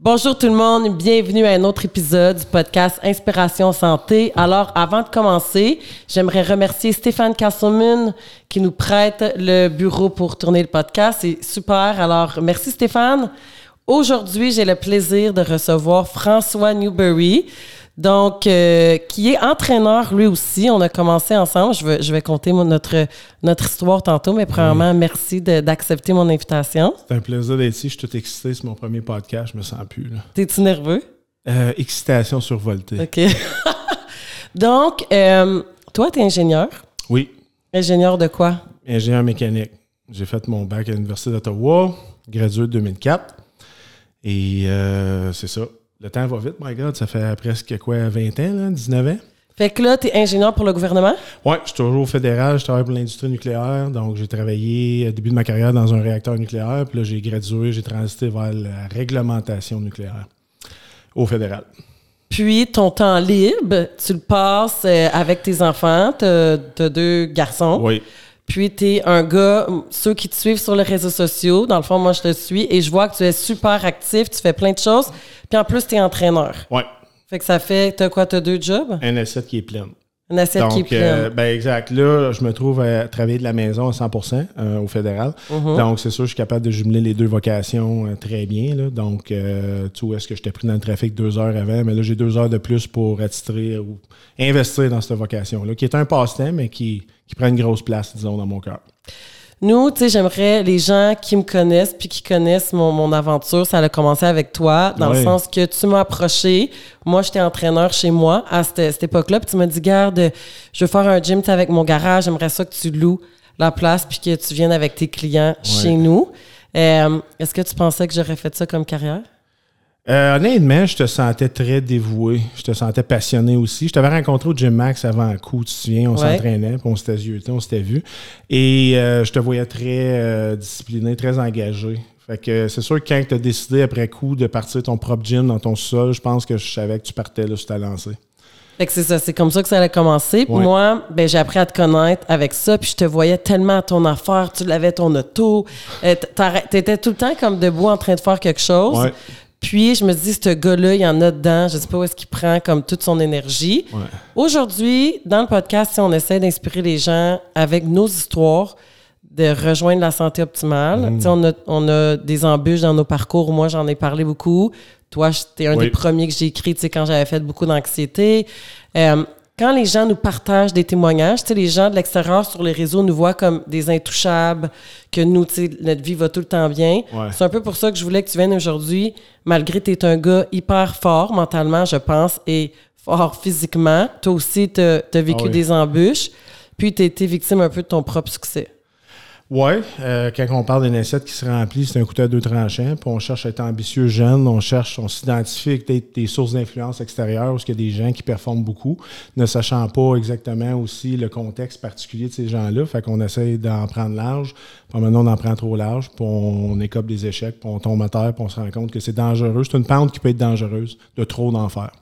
Bonjour tout le monde, bienvenue à un autre épisode du podcast Inspiration Santé. Alors, avant de commencer, j'aimerais remercier Stéphane Castleman qui nous prête le bureau pour tourner le podcast. C'est super. Alors, merci Stéphane. Aujourd'hui, j'ai le plaisir de recevoir François Newberry. Donc, euh, qui est entraîneur lui aussi. On a commencé ensemble. Je vais, je vais compter notre, notre histoire tantôt, mais premièrement, merci d'accepter mon invitation. C'est un plaisir d'être ici. Je suis tout excité. C'est mon premier podcast. Je me sens plus. T'es-tu nerveux? Euh, excitation survoltée. OK. Donc, euh, toi, tu es ingénieur? Oui. Ingénieur de quoi? Ingénieur mécanique. J'ai fait mon bac à l'Université d'Ottawa, gradué 2004. Et euh, c'est ça. Le temps va vite, my God. Ça fait presque quoi, 20 ans, là, 19 ans? Fait que là, tu es ingénieur pour le gouvernement? Oui, je suis toujours au fédéral. Je travaille pour l'industrie nucléaire. Donc, j'ai travaillé au début de ma carrière dans un réacteur nucléaire. Puis là, j'ai gradué, j'ai transité vers la réglementation nucléaire au fédéral. Puis, ton temps libre, tu le passes euh, avec tes enfants. Tu as, deux garçons. Oui. Puis, tu es un gars, ceux qui te suivent sur les réseaux sociaux, dans le fond, moi, je te suis et je vois que tu es super actif, tu fais plein de choses. Puis, en plus, tu es entraîneur. Oui. Fait que ça fait, tu as quoi, tu as deux jobs? Un assiette qui est pleine. Un assiette qui est pleine. Euh, ben exact. Là, je me trouve à travailler de la maison à 100% euh, au fédéral. Mhm. Donc, c'est sûr, je suis capable de jumeler les deux vocations euh, très bien. Là. Donc, tu vois, est-ce que j'étais pris dans le trafic deux heures avant? Mais là, j'ai deux heures de plus pour attitrer ou investir dans cette vocation-là, qui est un passe-temps, mais qui, qui prend une grosse place, disons, dans mon cœur. Nous, tu sais, j'aimerais les gens qui me connaissent puis qui connaissent mon, mon aventure, ça a commencé avec toi, dans le sens que tu m'as approché. Moi, j'étais entraîneur chez moi à cette, cette époque-là, puis tu m'as dit, garde, je veux faire un gym avec mon garage, j'aimerais ça que tu loues la place puis que tu viennes avec tes clients chez nous. Euh, Est-ce que tu pensais que j'aurais fait ça comme carrière? Euh, honnêtement, je te sentais très dévoué. Je te sentais passionné aussi. Je t'avais rencontré au Gym Max avant un coup, tu te souviens, on s'entraînait, puis on s'était on s'était vu. Et euh, je te voyais très euh, discipliné, très engagé. Fait que c'est sûr que quand tu as décidé après coup de partir ton propre gym dans ton sol, je pense que je savais que tu partais là sur ta lancée. Fait que c'est ça, c'est comme ça que ça allait commencer. Puis moi, ben, j'ai appris à te connaître avec ça, puis je te voyais tellement à ton affaire, tu l'avais ton auto, t'étais tout le temps comme debout en train de faire quelque chose. Ouais. Puis, je me dis, ce gars-là, il y en a dedans. Je ne sais pas où est-ce qu'il prend comme toute son énergie. Aujourd'hui, dans le podcast, si on essaie d'inspirer les gens avec nos histoires, de rejoindre la santé optimale. Mmh. On, a, on a des embûches dans nos parcours. Moi, j'en ai parlé beaucoup. Toi, c'était un des premiers que j'ai écrit quand j'avais fait beaucoup d'anxiété. Euh, quand les gens nous partagent des témoignages, tu sais, les gens de l'extérieur sur les réseaux nous voient comme des intouchables, que nous, tu sais, notre vie va tout le temps bien. C'est un peu pour ça que je voulais que tu viennes aujourd'hui, malgré que tu es un gars hyper fort mentalement, je pense, et fort physiquement. Toi aussi, tu as, vécu ah des embûches, puis tu as été victime un peu de ton propre succès. Oui, euh, quand on parle d'une assiette qui se remplit, c'est un couteau à deux tranchants. Puis on cherche à être ambitieux jeune, on cherche, on s'identifie avec des, sources d'influence extérieures, où il y a des gens qui performent beaucoup, ne sachant pas exactement aussi le contexte particulier de ces gens-là. Fait qu'on essaie d'en prendre large. Puis maintenant, on en prend trop large, puis on, écope des échecs, puis on tombe à terre, puis on se rend compte que c'est dangereux. C'est une pente qui peut être dangereuse, de trop d'en faire.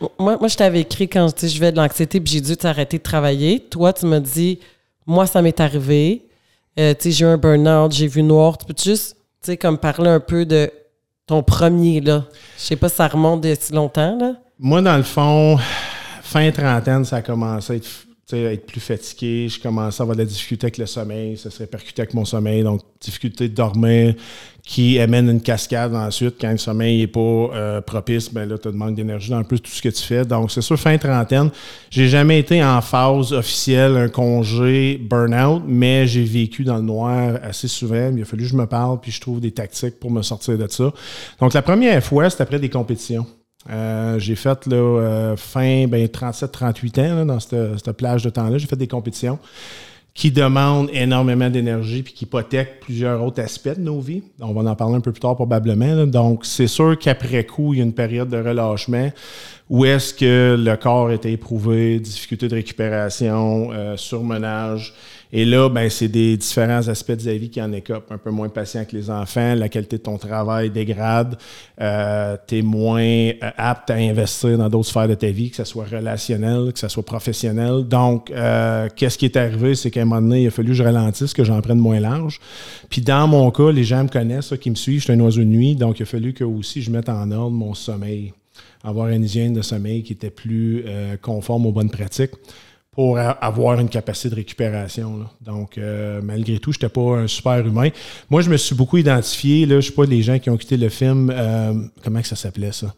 Moi, moi je t'avais écrit quand je vais de l'anxiété, puis j'ai dû t'arrêter de travailler. Toi, tu m'as dit, moi, ça m'est arrivé euh, j'ai eu un burn-out, j'ai vu noir. Tu peux juste, tu comme parler un peu de ton premier, là? Je sais pas si ça remonte de si longtemps, là. Moi, dans le fond, fin trentaine, ça a commencé à être être plus fatigué, je commençais à avoir de la difficulté avec le sommeil, ça se répercutait avec mon sommeil, donc difficulté de dormir qui amène une cascade ensuite. Quand le sommeil n'est pas euh, propice, ben là, tu as de manque d'énergie dans un peu tout ce que tu fais. Donc, c'est sûr, fin trentaine, j'ai jamais été en phase officielle, un congé burn-out, mais j'ai vécu dans le noir assez souvent. Il a fallu que je me parle, puis je trouve des tactiques pour me sortir de ça. Donc, la première fois, c'était après des compétitions. Euh, j'ai fait là, euh, fin ben, 37-38 ans dans cette, plage de temps-là. J'ai fait des compétitions qui demandent énormément d'énergie puis qui hypothèquent plusieurs autres aspects de nos vies. On va en parler un peu plus tard probablement. Donc, c'est sûr qu'après coup, il y a une période de relâchement où est-ce que le corps était éprouvé, difficulté de récupération, euh, surmenage. Et là, ben, c'est des différents aspects de la vie qui en écopent. Un peu moins patient que les enfants, la qualité de ton travail dégrade, euh, tu es moins euh, apte à investir dans d'autres sphères de ta vie, que ce soit relationnel, que ce soit professionnel. Donc, euh, qu'est-ce qui est arrivé, c'est qu'à un moment donné, il a fallu que je ralentisse, que j'en prenne moins large. Puis dans mon cas, les gens me connaissent, ceux qui me suivent, je suis un oiseau de nuit, donc il a fallu que aussi je mette en ordre mon sommeil, avoir une hygiène de sommeil qui était plus conforme aux bonnes pratiques pour avoir une capacité de récupération. Donc, euh, malgré tout, je n'étais pas un super humain. Moi, je me suis beaucoup identifié. Là, je ne suis pas les gens qui ont quitté le film. Euh, comment que ça s'appelait, ça?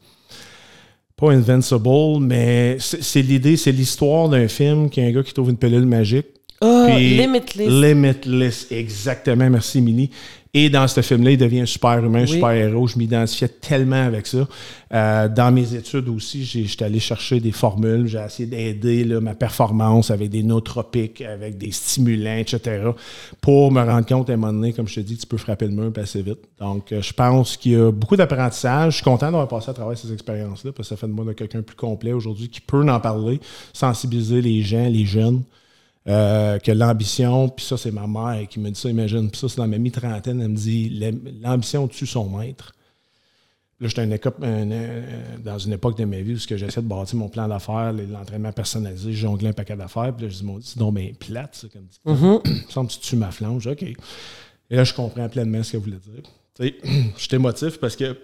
Pas Invincible, mais c'est l'idée, c'est l'histoire d'un film qui est un gars qui trouve une pilule magique. Oh, Limitless. Limitless, exactement. Merci, Émilie. Et dans ce film-là, il devient un super humain, un super héros. Je m'identifiais tellement avec ça. Euh, dans mes études aussi, j'étais allé chercher des formules. J'ai essayé d'aider ma performance avec des nootropiques, avec des stimulants, etc. pour me rendre compte à un moment donné, comme je te dis, tu peux frapper le mur assez vite. Donc, euh, je pense qu'il y a beaucoup d'apprentissage. Je suis content d'avoir passé à travers ces expériences-là parce que ça fait de moi de quelqu'un plus complet aujourd'hui qui peut en parler, sensibiliser les gens, les jeunes. Euh, que l'ambition, puis ça, c'est ma mère qui me dit ça, imagine. Puis ça, c'est dans ma mi-trentaine, elle me dit l'ambition tue son maître. Là, j'étais dans une époque de ma vie où j'essaie de bâtir mon plan d'affaires, l'entraînement personnalisé, jongler un paquet d'affaires. Puis là, je dis, c'est donc bien plate, ça, comme ça. Mm-hmm. semble que tu tues ma flange. OK. Et là, je comprends pleinement ce qu'elle voulait dire. Je t'émotive parce que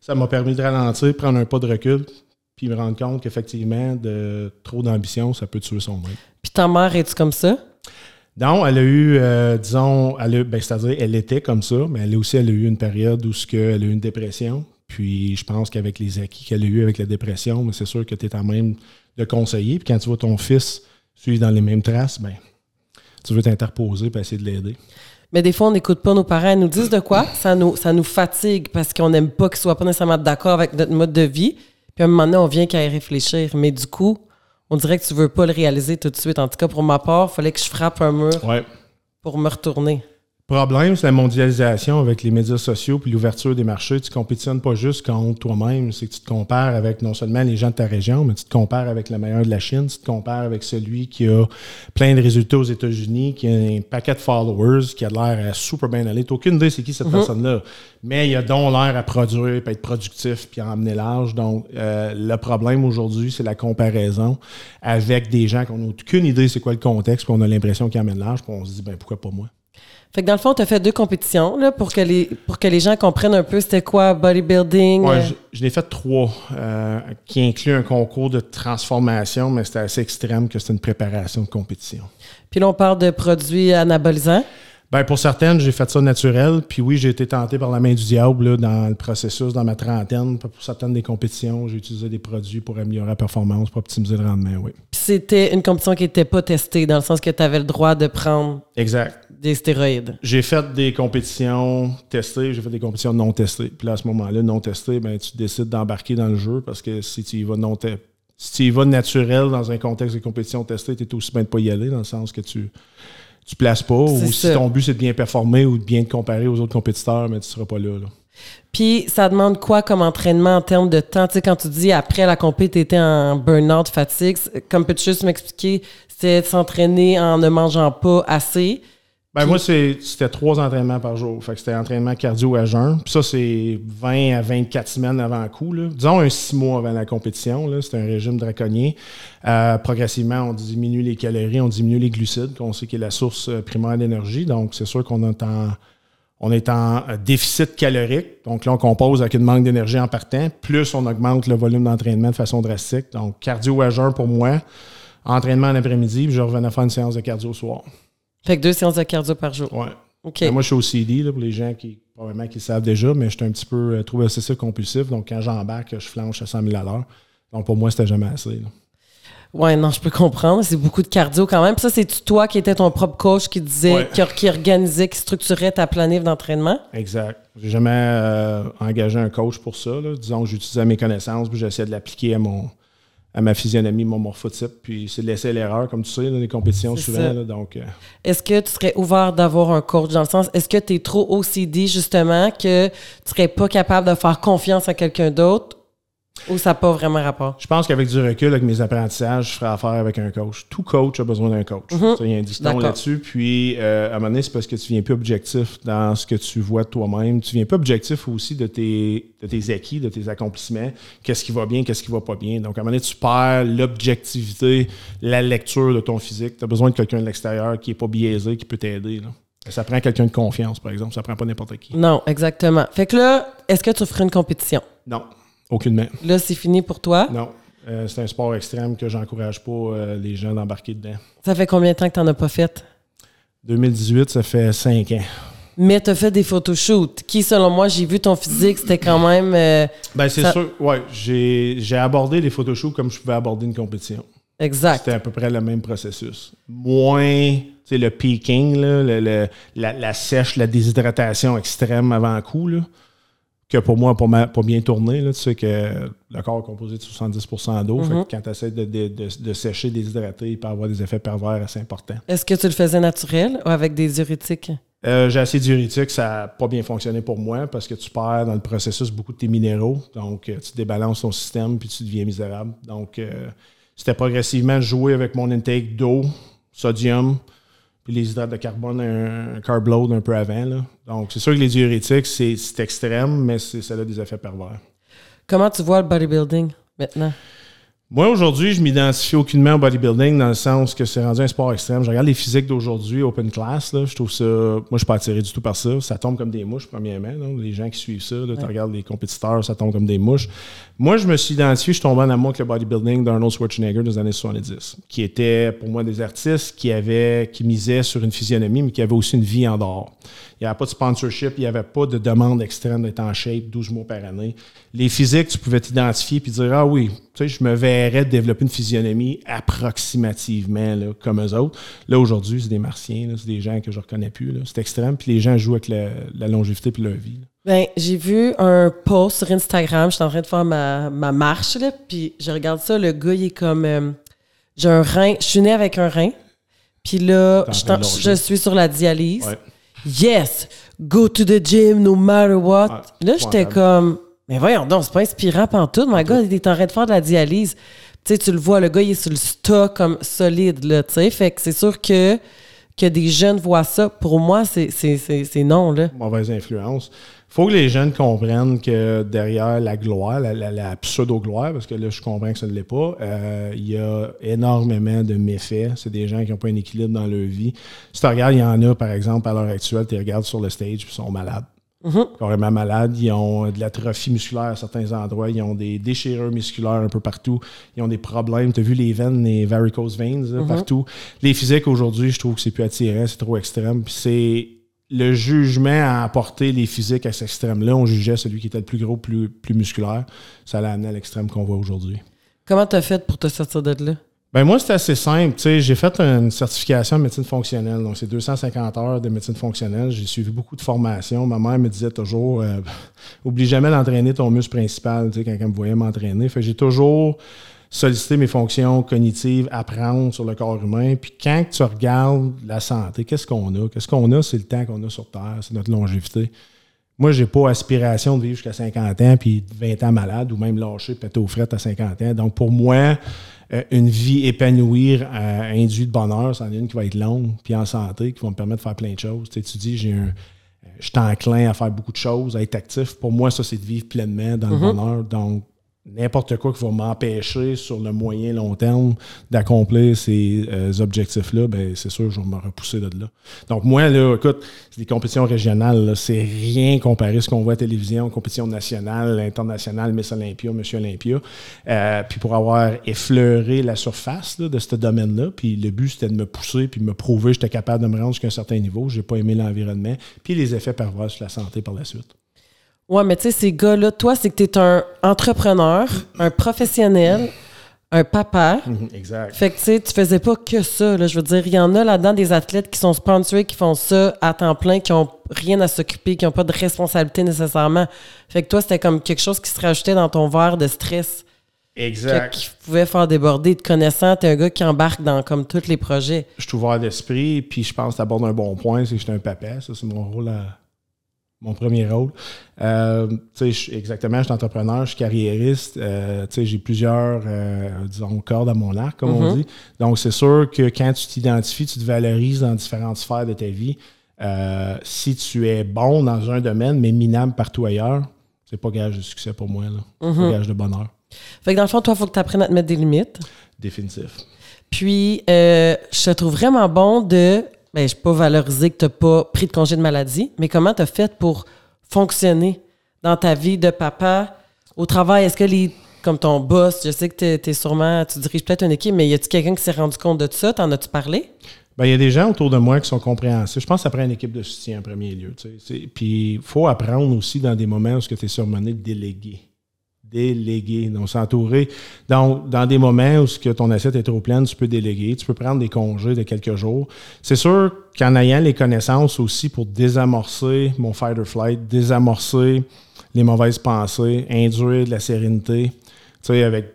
ça m'a permis de ralentir, prendre un pas de recul, puis me rendre compte qu'effectivement, de trop d'ambition, ça peut tuer son maître. Puis ta mère, est tu comme ça? Non, elle a eu, euh, disons, elle ben, c'est-à-dire, elle était comme ça, mais elle a aussi elle a eu une période où elle a eu une dépression. Puis je pense qu'avec les acquis qu'elle a eu avec la dépression, c'est sûr que tu es en même de conseiller. Puis quand tu vois ton fils suivre dans les mêmes traces, ben, tu veux t'interposer pour essayer de l'aider. Mais des fois, on n'écoute pas nos parents. Ils nous disent de quoi? Ça nous, ça nous fatigue parce qu'on n'aime pas qu'ils soient pas nécessairement d'accord avec notre mode de vie. Puis à un moment donné, on vient qu'à y réfléchir. Mais du coup, on dirait que tu veux pas le réaliser tout de suite. En tout cas, pour ma part, il fallait que je frappe un mur pour me retourner problème, c'est la mondialisation avec les médias sociaux puis l'ouverture des marchés. Tu compétitionnes pas juste contre toi-même, c'est que tu te compares avec non seulement les gens de ta région, mais tu te compares avec le meilleur de la Chine, tu te compares avec celui qui a plein de résultats aux États-Unis, qui a un paquet de followers, qui a l'air à super bien aller. Tu aucune idée c'est qui cette mm-hmm. personne-là. Mais il a donc l'air à produire, puis être productif, puis à emmener l'âge. Donc, euh, le problème aujourd'hui, c'est la comparaison avec des gens qui n'ont aucune idée c'est quoi le contexte, puis on a l'impression qu'ils amènent l'âge, puis on se dit, ben pourquoi pas moi? Fait que dans le fond, tu as fait deux compétitions là, pour, que les, pour que les gens comprennent un peu c'était quoi bodybuilding. Oui, euh? je, l'ai fait trois, euh, qui inclut un concours de transformation, mais c'était assez extrême que c'était une préparation de compétition. Puis là, on parle de produits anabolisants. Ben pour certaines, j'ai fait ça naturel. Puis oui, j'ai été tenté par la main du diable dans le processus, dans ma trentaine. Pour certaines des compétitions, j'ai utilisé des produits pour améliorer la performance, pour optimiser le rendement, oui. Puis c'était une compétition qui n'était pas testée, dans le sens que tu avais le droit de prendre exact. des stéroïdes. J'ai fait des compétitions testées, j'ai fait des compétitions non testées. Puis là, à ce moment-là, non testées, ben, tu décides d'embarquer dans le jeu parce que si tu y vas non si tu y vas naturel dans un contexte de compétition testée, tu es aussi bien de pas y aller, dans le sens que tu tu places pas, ou si ton but c'est de bien performer ou de bien te comparer aux autres compétiteurs, mais tu seras pas là. Puis ça demande quoi comme entraînement en termes de temps? Tu sais, quand tu dis après la compétition, tu étais en burn-out, fatigue, comme peux-tu juste m'expliquer, c'était s'entraîner en ne mangeant pas assez? Ben moi, c'était trois entraînements par jour. Fait que c'était entraînement cardio à jeun. Puis ça, c'est 20 à 24 semaines avant le coup. Disons un six mois avant la compétition. C'est un régime draconien. Euh, progressivement, on diminue les calories, on diminue les glucides, qu'on sait qui est la source euh, primaire d'énergie. Donc, c'est sûr qu'on est en, on est en euh, déficit calorique. Donc là, on compose avec une manque d'énergie en partant. Plus on augmente le volume d'entraînement de façon drastique. Donc, cardio à jeun pour moi. Entraînement en après-midi, puis je revenais faire une séance de cardio au soir. Fait que deux séances de cardio par jour. Oui. Ben, moi, je suis au CD, là, pour les gens qui, probablement, qui savent déjà, mais je suis un petit peu euh, trop obsessif compulsif. Donc, quand j'embarque, je flanche à 100 000 à l'heure. Donc, pour moi, c'était jamais assez. Là. Ouais, non, je peux comprendre. C'est beaucoup de cardio quand même. Puis ça, c'est toi qui étais ton propre coach qui disait, qui, organisait, qui structurait ta planif d'entraînement? Exact. J'ai jamais euh, engagé un coach pour ça. Là. Disons, j'utilisais mes connaissances, puis j'essayais de l'appliquer à mon, à ma physionomie, mon morphotype. Puis c'est de laisser l'erreur, comme tu sais, dans les compétitions souvent. donc, euh. Est-ce que tu serais ouvert d'avoir un coach dans le sens, est-ce que tu es trop OCD justement que tu serais pas capable de faire confiance à quelqu'un d'autre? Ou ça n'a pas vraiment rapport? Je pense qu'avec du recul, avec mes apprentissages, je ferai affaire avec un coach. Tout coach a besoin d'un coach. Mhm. Il y a un dicton là-dessus. Puis, euh, à un moment donné, c'est parce que tu viens plus objectif dans ce que tu vois de toi-même. Tu viens plus objectif aussi de tes, de tes acquis, de tes accomplissements. Qu'est-ce qui va bien, qu'est-ce qui va pas bien. Donc, à un moment donné, tu perds l'objectivité, la lecture de ton physique. Tu as besoin de quelqu'un de l'extérieur qui n'est pas biaisé, qui peut t'aider. Ça prend quelqu'un de confiance, par exemple. Ça prend pas n'importe qui. Non, exactement. Fait que là, est-ce que tu ferais une compétition? Non. Aucunement. Là, c'est fini pour toi? Non. Euh, c'est un sport extrême que j'encourage pas euh, les gens d'embarquer dedans. Ça fait combien de temps que tu n'en as pas fait? 2018, ça fait cinq ans. Mais tu as fait des photoshoots qui, selon moi, j'ai vu ton physique, c'était quand même. Euh, ben, c'est sûr. Ouais, j'ai abordé les photoshoots comme je pouvais aborder une compétition. Exact. C'était à peu près le même processus. Moins le peaking, là, la, sèche, la déshydratation extrême avant coup. Là que pour moi, pour, pour bien tourner, tu sais que le corps est composé de 70% d'eau. Mm-hmm. Quand tu essaies de, de, sécher, déshydrater, il peut avoir des effets pervers assez importants. Est-ce que tu le faisais naturel ou avec des diurétiques? Euh, j'ai assez diurétiques, ça n'a pas bien fonctionné pour moi parce que tu perds dans le processus beaucoup de tes minéraux. Donc, euh, tu débalances ton système puis tu deviens misérable. Donc, euh, c'était progressivement jouer avec mon intake d'eau, sodium, puis les hydrates de carbone, un, carb load un peu avant. Là. Donc, c'est sûr que les diurétiques, c'est extrême, mais ça a des effets pervers. Comment tu vois le bodybuilding maintenant? Moi, aujourd'hui, je m'identifie aucunement au bodybuilding dans le sens que c'est rendu un sport extrême. Je regarde les physiques d'aujourd'hui, open class, là, je trouve ça. Moi, je suis pas attiré du tout par ça. Ça tombe comme des mouches, premièrement. Les gens qui suivent ça, tu regardes les compétiteurs, ça tombe comme des mouches. Moi, je me suis identifié, je suis tombé en amour avec le bodybuilding d'Arnold Schwarzenegger des années 70, qui était pour moi des artistes qui avaient, qui misaient sur une physionomie, mais qui avaient aussi une vie en dehors. Il n'y avait pas de sponsorship, il n'y avait pas de demande extrême d'être en shape 12 mois par année. Les physiques, tu pouvais t'identifier puis dire Ah oui, tu sais, je me verrais développer une physionomie approximativement là, comme eux autres. Là, aujourd'hui, c'est des martiens, c'est des gens que je ne reconnais plus. C'est extrême, puis les gens jouent avec la, longévité puis leur vie. Ben, j'ai vu un post sur Instagram, j'étais en train de faire ma, marche, là, puis je regarde ça, le gars, il est comme. Euh, j'ai un rein, je suis né avec un rein, puis là, je, suis sur la dialyse. Yes, go to the gym no matter what. là, j'étais comme, mais voyons donc, c'est pas inspirant tout. My God, il est en train de faire de la dialyse. Tu sais, tu le vois, le gars, il est sur le stock comme solide, là, tu sais. Fait que c'est sûr que, que des jeunes voient ça. Pour moi, c'est non, là. Mauvaise influence faut que les jeunes comprennent que derrière la gloire, la, pseudo-gloire, parce que là, je comprends que ça ne l'est pas, euh, il y a énormément de méfaits. C'est des gens qui n'ont pas un équilibre dans leur vie. Si tu regardes, il y en a, par exemple, à l'heure actuelle, tu regardes sur le stage, ils sont malades. Mm-hmm. Carrément malades. Ils ont de l'atrophie musculaire à certains endroits. Ils ont des déchirures musculaires un peu partout. Ils ont des problèmes. Tu as vu les veines, les varicose veins mm-hmm. partout. Les physiques aujourd'hui, je trouve que c'est plus attirant, c'est trop extrême. C'est le jugement à apporter les physiques à cet extrême-là, on jugeait celui qui était le plus gros, plus, plus musculaire. Ça l'a amené à l'extrême qu'on voit aujourd'hui. Comment tu as fait pour te sortir de là? Ben moi, c'était assez simple. j'ai fait une certification en médecine fonctionnelle. Donc, c'est 250 heures de médecine fonctionnelle. J'ai suivi beaucoup de formations. Ma mère me disait toujours euh, oublie jamais d'entraîner ton muscle principal quand elle me voyait m'entraîner. Fait j'ai toujours solliciter mes fonctions cognitives, apprendre sur le corps humain. Puis quand tu regardes la santé, qu'est-ce qu'on a? Qu'est-ce qu'on a? C'est le temps qu'on a sur Terre, c'est notre longévité. Moi, j'ai pas aspiration de vivre jusqu'à 50 ans puis 20 ans malade ou même lâcher, péter aux frettes à 50 ans. Donc, pour moi, euh, une vie épanouie, euh, induite de bonheur, c'en est une qui va être longue, puis en santé, qui va me permettre de faire plein de choses. Tu, sais, tu dis, j'ai un, je suis enclin à faire beaucoup de choses, à être actif. Pour moi, ça, c'est de vivre pleinement dans le mm-hmm. bonheur. Donc, n'importe quoi qui va m'empêcher sur le moyen long terme d'accomplir ces euh, objectifs-là, ben c'est sûr, je vais me repousser de là. Donc moi, là, écoute, c'est des compétitions régionales, c'est rien comparé à ce qu'on voit à la télévision, compétition nationale, internationale, Miss Olympia, Monsieur Olympia. Euh, puis pour avoir effleuré la surface de ce domaine-là, puis le but, c'était de me pousser puis me prouver que j'étais capable de me rendre jusqu'à un certain niveau. J'ai pas aimé l'environnement, puis les effets pervers sur la santé par la suite. Ouais, mais tu sais, ces gars-là, toi, c'est que tu es un entrepreneur, un professionnel, un papa. Mhm, exact. Fait que tu sais, tu faisais pas que ça. Là. Je veux dire, il y en a là-dedans des athlètes qui sont sponsorés, qui font ça à temps plein, qui ont rien à s'occuper, qui n'ont pas de responsabilité nécessairement. Fait que toi, c'était comme quelque chose qui se rajoutait dans ton verre de stress. Exact. Qui pouvait faire déborder de connaissant. T'es un gars qui embarque dans comme tous les projets. Je suis ouvert d'esprit, puis je pense que tu abordes un bon point, c'est que j'étais un papa. Ça, c'est mon rôle à mon premier rôle. Euh, exactement, je suis entrepreneur, je suis carriériste. Euh, j'ai plusieurs, euh, disons, cordes à mon arc, comme on mm-hmm. dit. Donc, c'est sûr que quand tu t'identifies, tu te valorises dans différentes sphères de ta vie. si tu es bon dans un domaine, mais minable partout ailleurs, c'est pas gage de succès pour moi. Là. Pas mm-hmm. gage de bonheur. Fait que dans le fond, toi, il faut que tu apprennes à te mettre des limites. Définitif. Puis, je te trouve vraiment bon de ben, je ne pas valoriser que tu n'as pas pris de congé de maladie, mais comment tu as fait pour fonctionner dans ta vie de papa au travail? Est-ce que les comme ton boss, je sais que tu es, sûrement, tu diriges peut-être une équipe, mais y a-tu quelqu'un qui s'est rendu compte de ça? T'en as-tu parlé? Ben, il y a des gens autour de moi qui sont compréhensifs. Je pense que ça prend une équipe de soutien en premier lieu. Puis il faut apprendre aussi dans des moments où tu es surmené de déléguer déléguer, donc s'entourer. Donc, dans des moments où que ton assiette est trop pleine, tu peux déléguer, tu peux prendre des congés de quelques jours. C'est sûr qu'en ayant les connaissances aussi pour désamorcer mon fight or flight, désamorcer les mauvaises pensées, induire de la sérénité, tu sais, avec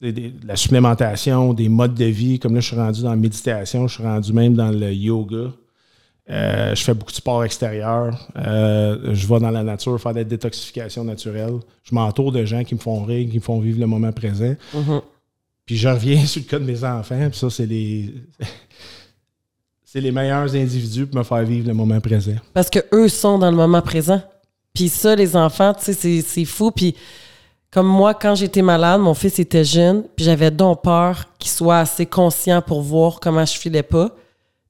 la supplémentation, des modes de vie, comme là, je suis rendu dans la méditation, je suis rendu même dans le yoga. Euh, je fais beaucoup de sport extérieur. Euh, je vais dans la nature faire des détoxifications naturelles. Je m'entoure de gens qui me font rire, qui me font vivre le moment présent. Mm-hmm. Puis je reviens sur le cas de mes enfants. Puis ça, c'est les. c'est les meilleurs individus pour me faire vivre le moment présent. Parce que eux sont dans le moment présent. Puis ça, les enfants, tu sais, c'est fou. Puis comme moi, quand j'étais malade, mon fils était jeune, puis j'avais donc peur qu'il soit assez conscient pour voir comment je filais pas.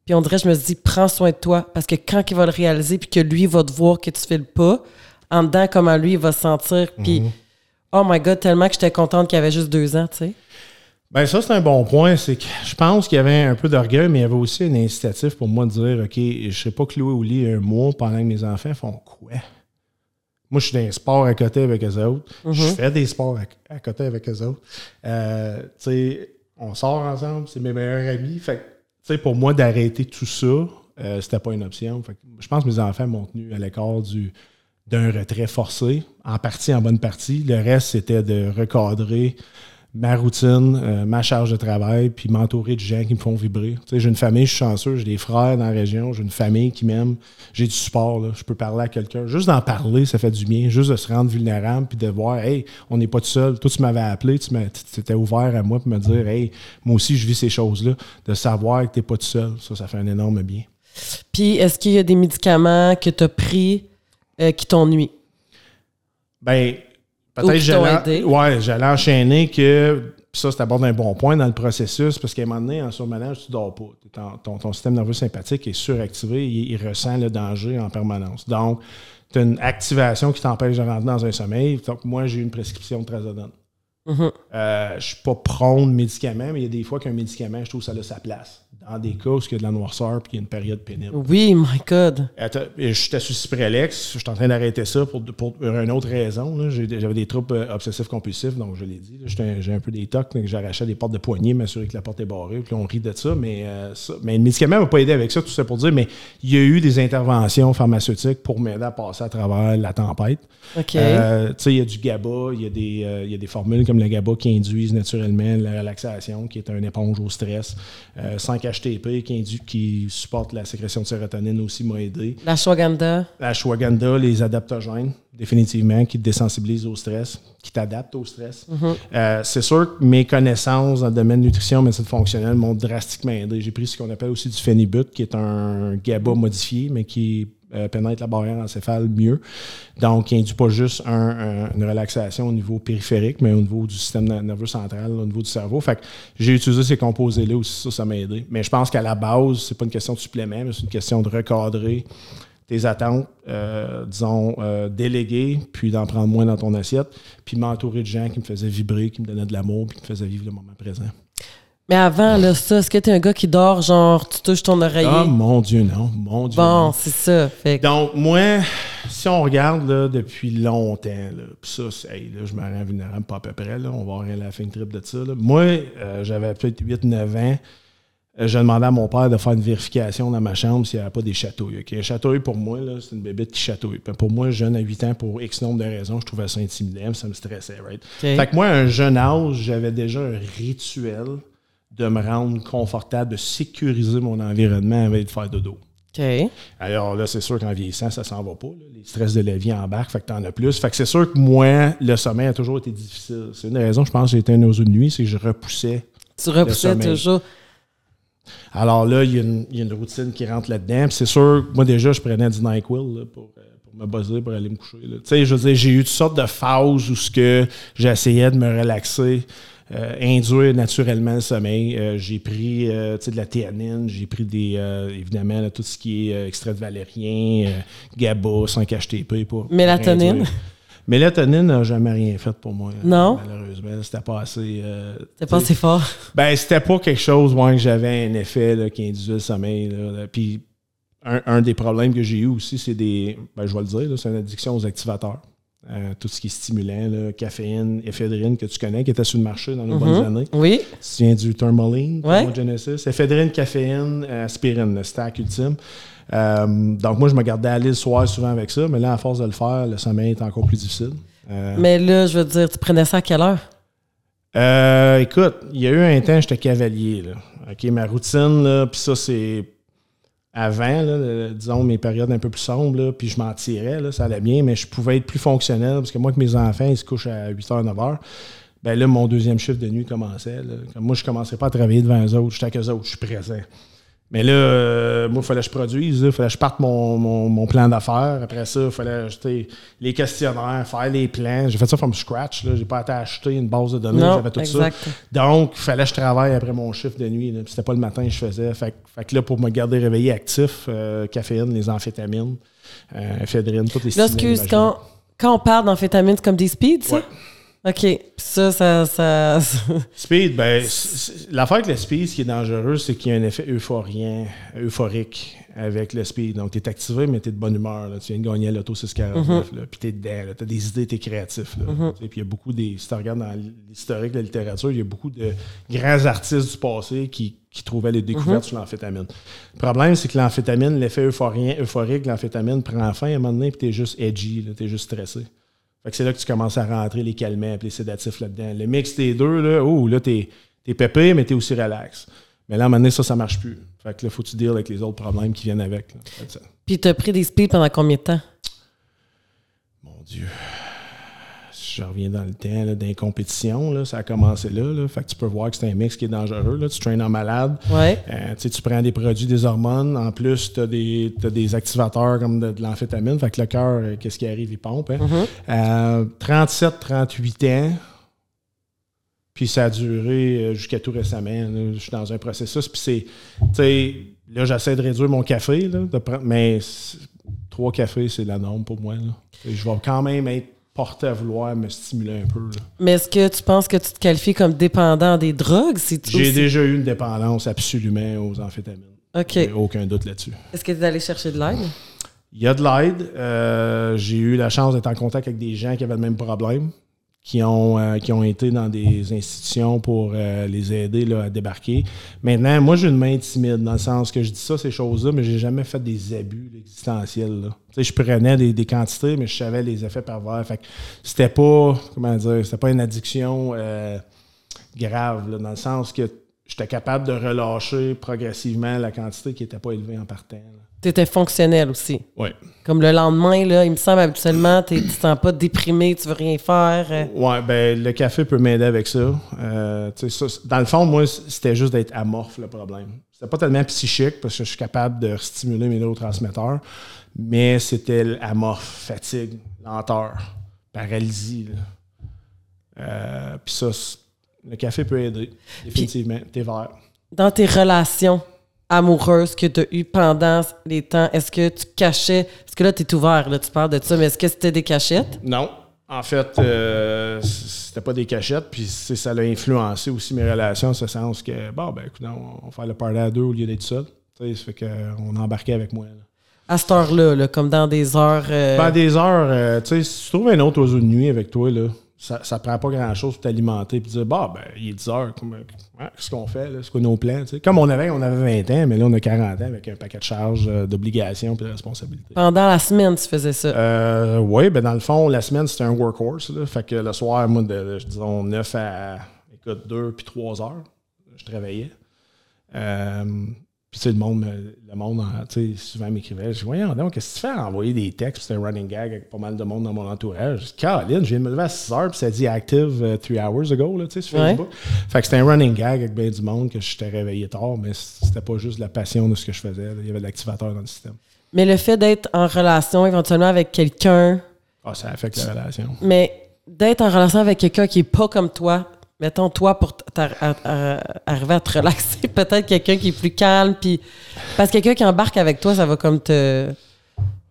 Puis on dirait, je me dis, prends soin de toi. Parce que quand il va le réaliser, puis que lui va te voir que tu fais le pas, en dedans, comment lui, il va se sentir. Puis, mhm. oh my God, tellement que j'étais contente qu'il avait juste deux ans, tu sais. Ben ça, c'est un bon point. C'est que je pense qu'il y avait un peu d'orgueil, mais il y avait aussi un incitatif pour moi de dire OK, je ne sais pas clouer au lit un mois pendant que mes enfants font quoi? Moi, je suis dans un sport à côté avec eux autres. Je mhm. fais des sports à, côté avec eux autres. Euh, tu sais, on sort ensemble, c'est mes meilleurs amis. Fait sais, pour moi, d'arrêter tout ça, euh, c'était pas une option. je pense que mes enfants m'ont tenu à l'écart d'un retrait forcé, en partie, en bonne partie. Le reste, c'était de recadrer ma routine, euh, ma charge de travail, puis m'entourer de gens qui me font vibrer. J'ai une famille, je suis chanceux, j'ai des frères dans la région, j'ai une famille qui m'aime, j'ai du support, là, je peux parler à quelqu'un. Juste d'en parler, ça fait du bien, juste de se rendre vulnérable, puis de voir, hey, on n'est pas tout seul. Toi, tu m'avais appelé, tu étais ouvert à moi pour me dire, hey, moi aussi, je vis ces choses-là. De savoir que tu n'es pas tout seul, ça, ça fait un énorme bien. Puis, est-ce qu'il y a des médicaments que tu as pris euh, qui t'ennuient? Ben, Peut-être j'allais, ouais, j'allais enchaîner que ça, c'est d'abord un bon point dans le processus, parce qu'à un moment donné, en surmanage, tu ne dors pas. Ton, ton, système nerveux sympathique est suractivé, il, ressent le danger en permanence. Donc, tu as une activation qui t'empêche de rentrer dans un sommeil. Donc, moi, j'ai une prescription de trazodone. Mm-hmm. Euh, je ne suis pas prône médicament, mais il y a des fois qu'un médicament, je trouve ça a sa place des cas où il y a de la noirceur et qu'il y a une période pénible. Oui, my God. Je suis sous Cypralex. Je suis en train d'arrêter ça pour, pour, une autre raison. J'avais des troubles euh, obsessifs compulsifs, donc je l'ai dit. J'ai un peu des tocs, j'arrachais des portes de poignée, m'assurer que la porte est barrée, puis on rit de ça. Mais, euh, mais le médicament ne m'a pas aidé avec ça, tout ça pour dire. Mais il y a eu des interventions pharmaceutiques pour m'aider à passer à travers la tempête. OK. Euh, il y a du GABA, il y, a des, il y a des formules comme le GABA qui induisent naturellement la relaxation, qui est un éponge au stress, sans cacher Qui, qui supporte la sécrétion de sérotonine aussi m'a aidé. La shwaganda. La shwaganda, les adaptogènes, définitivement, qui te désensibilisent au stress, qui t'adaptent au stress. Mm-hmm. Euh, c'est sûr que mes connaissances dans le domaine de nutrition, médecine fonctionnelle m'ont drastiquement aidé. J'ai pris ce qu'on appelle aussi du phénibut, qui est un GABA modifié, mais qui euh, pénètre la barrière encéphale mieux. Donc, il induit pas juste une relaxation au niveau périphérique, mais au niveau du système nerveux central, au niveau du cerveau. Fait que j'ai utilisé ces composés-là aussi, ça, ça m'a aidé. Mais je pense qu'à la base, c'est pas une question de supplément, mais c'est une question de recadrer tes attentes, euh, disons, euh, déléguer, puis d'en prendre moins dans ton assiette, puis m'entourer de gens qui me faisaient vibrer, qui me donnaient de l'amour, puis qui me faisaient vivre le moment présent. Mais avant, là, ça, est-ce que t'es un gars qui dort, genre, tu touches ton oreiller? Ah, mon Dieu, non. Mon Dieu. Bon, c'est ça. Donc, moi, si on regarde, là, depuis longtemps, là, pis ça, hey, là, je me rends vulnérable pas à peu près, là, on va avoir la fin trip de ça, là. Moi, euh, j'avais peut-être 8-9 ans. Euh, je demandais à mon père de faire une vérification dans ma chambre s'il n'y avait pas des chatouilles. Un chatouille, pour moi, c'est une bébête qui chatouille. pour moi, jeune à 8 ans, pour X nombre de raisons, je trouvais ça intimidant, ça me stressait, right? Fait que moi, à un jeune âge, j'avais déjà un rituel de me rendre confortable, de sécuriser mon environnement avec de faire dodo. OK. Alors là, c'est sûr qu'en vieillissant, ça s'en va pas. Les stress de la vie embarquent, fait que t'en as plus. Fait que c'est sûr que moi, le sommeil a toujours été difficile. C'est une raison, je pense, que j'ai été un oiseau de nuit, c'est que je repoussais. Tu repoussais toujours. Alors là, il y, a une- il y a une routine qui rentre là-dedans. C'est sûr, moi déjà, je prenais du NyQuil là, pour, euh, pour me buzzer, pour aller me coucher. Tu sais, je veux dire, j'ai eu toutes sortes de phases où ce que j'essayais de me relaxer, induire naturellement le sommeil. Euh, j'ai pris euh, de la théanine, j'ai pris des euh, évidemment là, tout ce qui est euh, extrait de valérien, euh, GABA, 5-HTP pour. Mélatonine? Mélatonine n'a jamais rien fait pour moi. Non? Malheureusement, c'était pas assez. euh, T'es pas assez fort? ben, c'était pas quelque chose ouais, que j'avais un effet là, qui induisait le sommeil. là. Là, Puis, un, un des problèmes que j'ai eu aussi, c'est des. Ben, je vais le dire, c'est une addiction aux activateurs. Euh, tout ce qui est stimulant, là, caféine, éphédrine, que tu connais, qui était sur le marché dans nos bonnes années. Oui. Tu viens du Tourmaline, Ouais. Thermogenesis? Éphédrine, caféine, euh, aspirine, le stack ultime. Euh, donc, moi, je me gardais à l'île le soir souvent avec ça, mais là, à force de le faire, le sommeil est encore plus difficile. Euh, Mais là, je veux dire, tu prenais ça à quelle heure? Euh, écoute, il y a eu un temps, j'étais cavalier. Là. OK, ma routine, puis ça, c'est avant, disons, mes périodes un peu plus sombres, puis je m'en tirais, ça allait bien, mais je pouvais être plus fonctionnel, parce que moi, que mes enfants, ils se couchent à 8h, 9h, ben là, mon deuxième chiffre de nuit commençait. moi, je ne commençais pas à travailler devant eux autres, j'étais avec eux autres, je suis présent. Mais là, euh, moi, il fallait que je produise, il fallait que je parte mon, mon- mon plan d'affaires. Après ça, il fallait acheter les questionnaires, faire les plans. J'ai fait ça from scratch. Je n'ai pas été acheter une base de données, j'avais tout exact. ça. Donc, il fallait que je travaille après mon chiffre de nuit. C'était pas le matin que je faisais. Fait, que- fait que là, pour me garder réveillé actif, euh, caféine, les amphétamines, euh, éphédrine, toutes les Là, excuse, quand, quand on parle d'amphétamines, c'est comme des speeds, ça? Ouais. OK. Ça, ça. ça... Speed, ben, l'affaire avec le speed, ce qui est dangereux, c'est qu'il y a un effet euphorien, euphorique avec le speed. Donc, tu es activé, mais tu es de bonne humeur. là. Tu viens de gagner à l'auto 649, là, puis tu es dedans. Tu as des idées, tu es créatif. là. Puis il y a beaucoup des. Si tu regardes dans l'historique de la littérature, il y a beaucoup de grands artistes du passé qui, qui trouvaient les découvertes sur l'amphétamine. Le problème, c'est que l'amphétamine, l'effet euphorien, euphorique l'amphétamine prend fin à un moment donné, puis tu es juste edgy, tu es juste stressé. Fait que c'est là que tu commences à rentrer les calmants et les sédatifs là-dedans. Le mix des deux, là, oh, là, t'es es pépé, mais t'es aussi relax. Mais là, à un moment donné, ça, ça marche plus. Fait que là, faut que tu deals avec les autres problèmes qui viennent avec. Puis t'as pris des speeds pendant combien de temps? Mon Dieu. Je reviens dans le temps là, compétitions, là, ça a commencé là, là. Fait que tu peux voir que c'est un mix qui est dangereux. Là. Tu traînes en malade. Ouais. Euh, tu prends des produits, des hormones. En plus, tu as des, des activateurs comme de, de l'amphétamine. Fait que le cœur, euh, qu'est-ce qui arrive, il pompe. hein. Euh, 37, 38 ans. Puis ça a duré euh, jusqu'à tout récemment. Je suis dans un processus. Puis c'est. Tu sais, là, j'essaie de réduire mon café. Là, de prendre- mais trois cafés, c'est la norme pour moi. là. Et Je vais quand même être porté à vouloir me stimuler un peu. là. Mais est-ce que tu penses que tu te qualifies comme dépendant des drogues? C'est J'ai déjà eu une dépendance absolument aux amphétamines. OK. Aucun doute là-dessus. Est-ce que tu es allé chercher de l'aide? Il y a de l'aide. Euh, j'ai eu la chance d'être en contact avec des gens qui avaient le même problème, qui ont, euh, qui ont été dans des institutions pour euh, les aider là, à débarquer. Maintenant, moi, j'ai une main timide, dans le sens que je dis ça, ces choses-là, mais j'ai jamais fait des abus là, existentiels. je prenais des, des quantités, mais je savais les effets pervers. Fait c'était pas, comment dire, c'était pas une addiction euh, grave, dans le sens que j'étais capable de relâcher progressivement la quantité qui n'était pas élevée en partant. Tu étais fonctionnel aussi. Ouais. Comme le lendemain, là, il me semble habituellement, tu te sens pas déprimé, tu veux rien faire. Ouais, ben le café peut m'aider avec ça. Euh, ça, Dans le fond, moi, c'était juste d'être amorphe le problème. C'était pas tellement psychique parce que je suis capable de stimuler mes neurotransmetteurs, mais c'était l'amorphe, fatigue, lenteur, paralysie. Euh, Puis ça, le café peut aider, définitivement. T'es vert. Dans tes relations amoureuses que tu as eues pendant les temps, est-ce que tu cachais? Parce que là, tu es ouvert, là, tu parles de ça, mais est-ce que c'était des cachettes? Non. En fait, euh, c'était pas des cachettes, puis c'est- ça a influencé aussi mes relations, en ce sens que, bon, ben, écoute, on va faire le party à deux au lieu d'être seul. Tu sais, ça fait qu'on embarquait avec moi. là. À cette heure-là, là, comme dans des heures. euh, Ben, des heures, euh, tu sais, si tu trouves un autre oiseau de nuit avec toi, là, ça, ça prend pas grand-chose pour t'alimenter puis dire, bah, ben, il est 10 heures, qu'est-ce qu'on fait, c'est quoi nos plans, tu sais? Comme on avait, on avait 20 ans, mais là, on a 40 ans avec un paquet de charges, euh, d'obligations puis de responsabilités. Pendant la semaine, tu faisais ça? Euh, oui, ben dans le fond, la semaine, c'était un workhorse. Là. Fait que le soir, moi, de, disons 9 à écoute, 2 puis 3 heures, je travaillais. Euh, Puis, tu sais, le monde, le monde tu sais, souvent m'écrivait. Je dis, voyons donc, qu'est-ce que tu fais à envoyer des textes? C'était un running gag avec pas mal de monde dans mon entourage? Je dis, Caroline, je viens de me lever à 6 heures, puis ça dit active 3 euh, hours ago, là, tu sais, sur Facebook. Fait que c'était un running gag avec bien du monde que je t'ai réveillé tard, mais c'était pas juste la passion de ce que je faisais. Il y avait de l'activateur dans le système. Mais le fait d'être en relation éventuellement avec quelqu'un. Ah, ça affecte la relation. Mais d'être en relation avec quelqu'un qui est pas comme toi, mettons, toi, pour arriver à te relaxer, peut-être quelqu'un qui est plus calme, puis... Parce que quelqu'un qui embarque avec toi, ça va comme te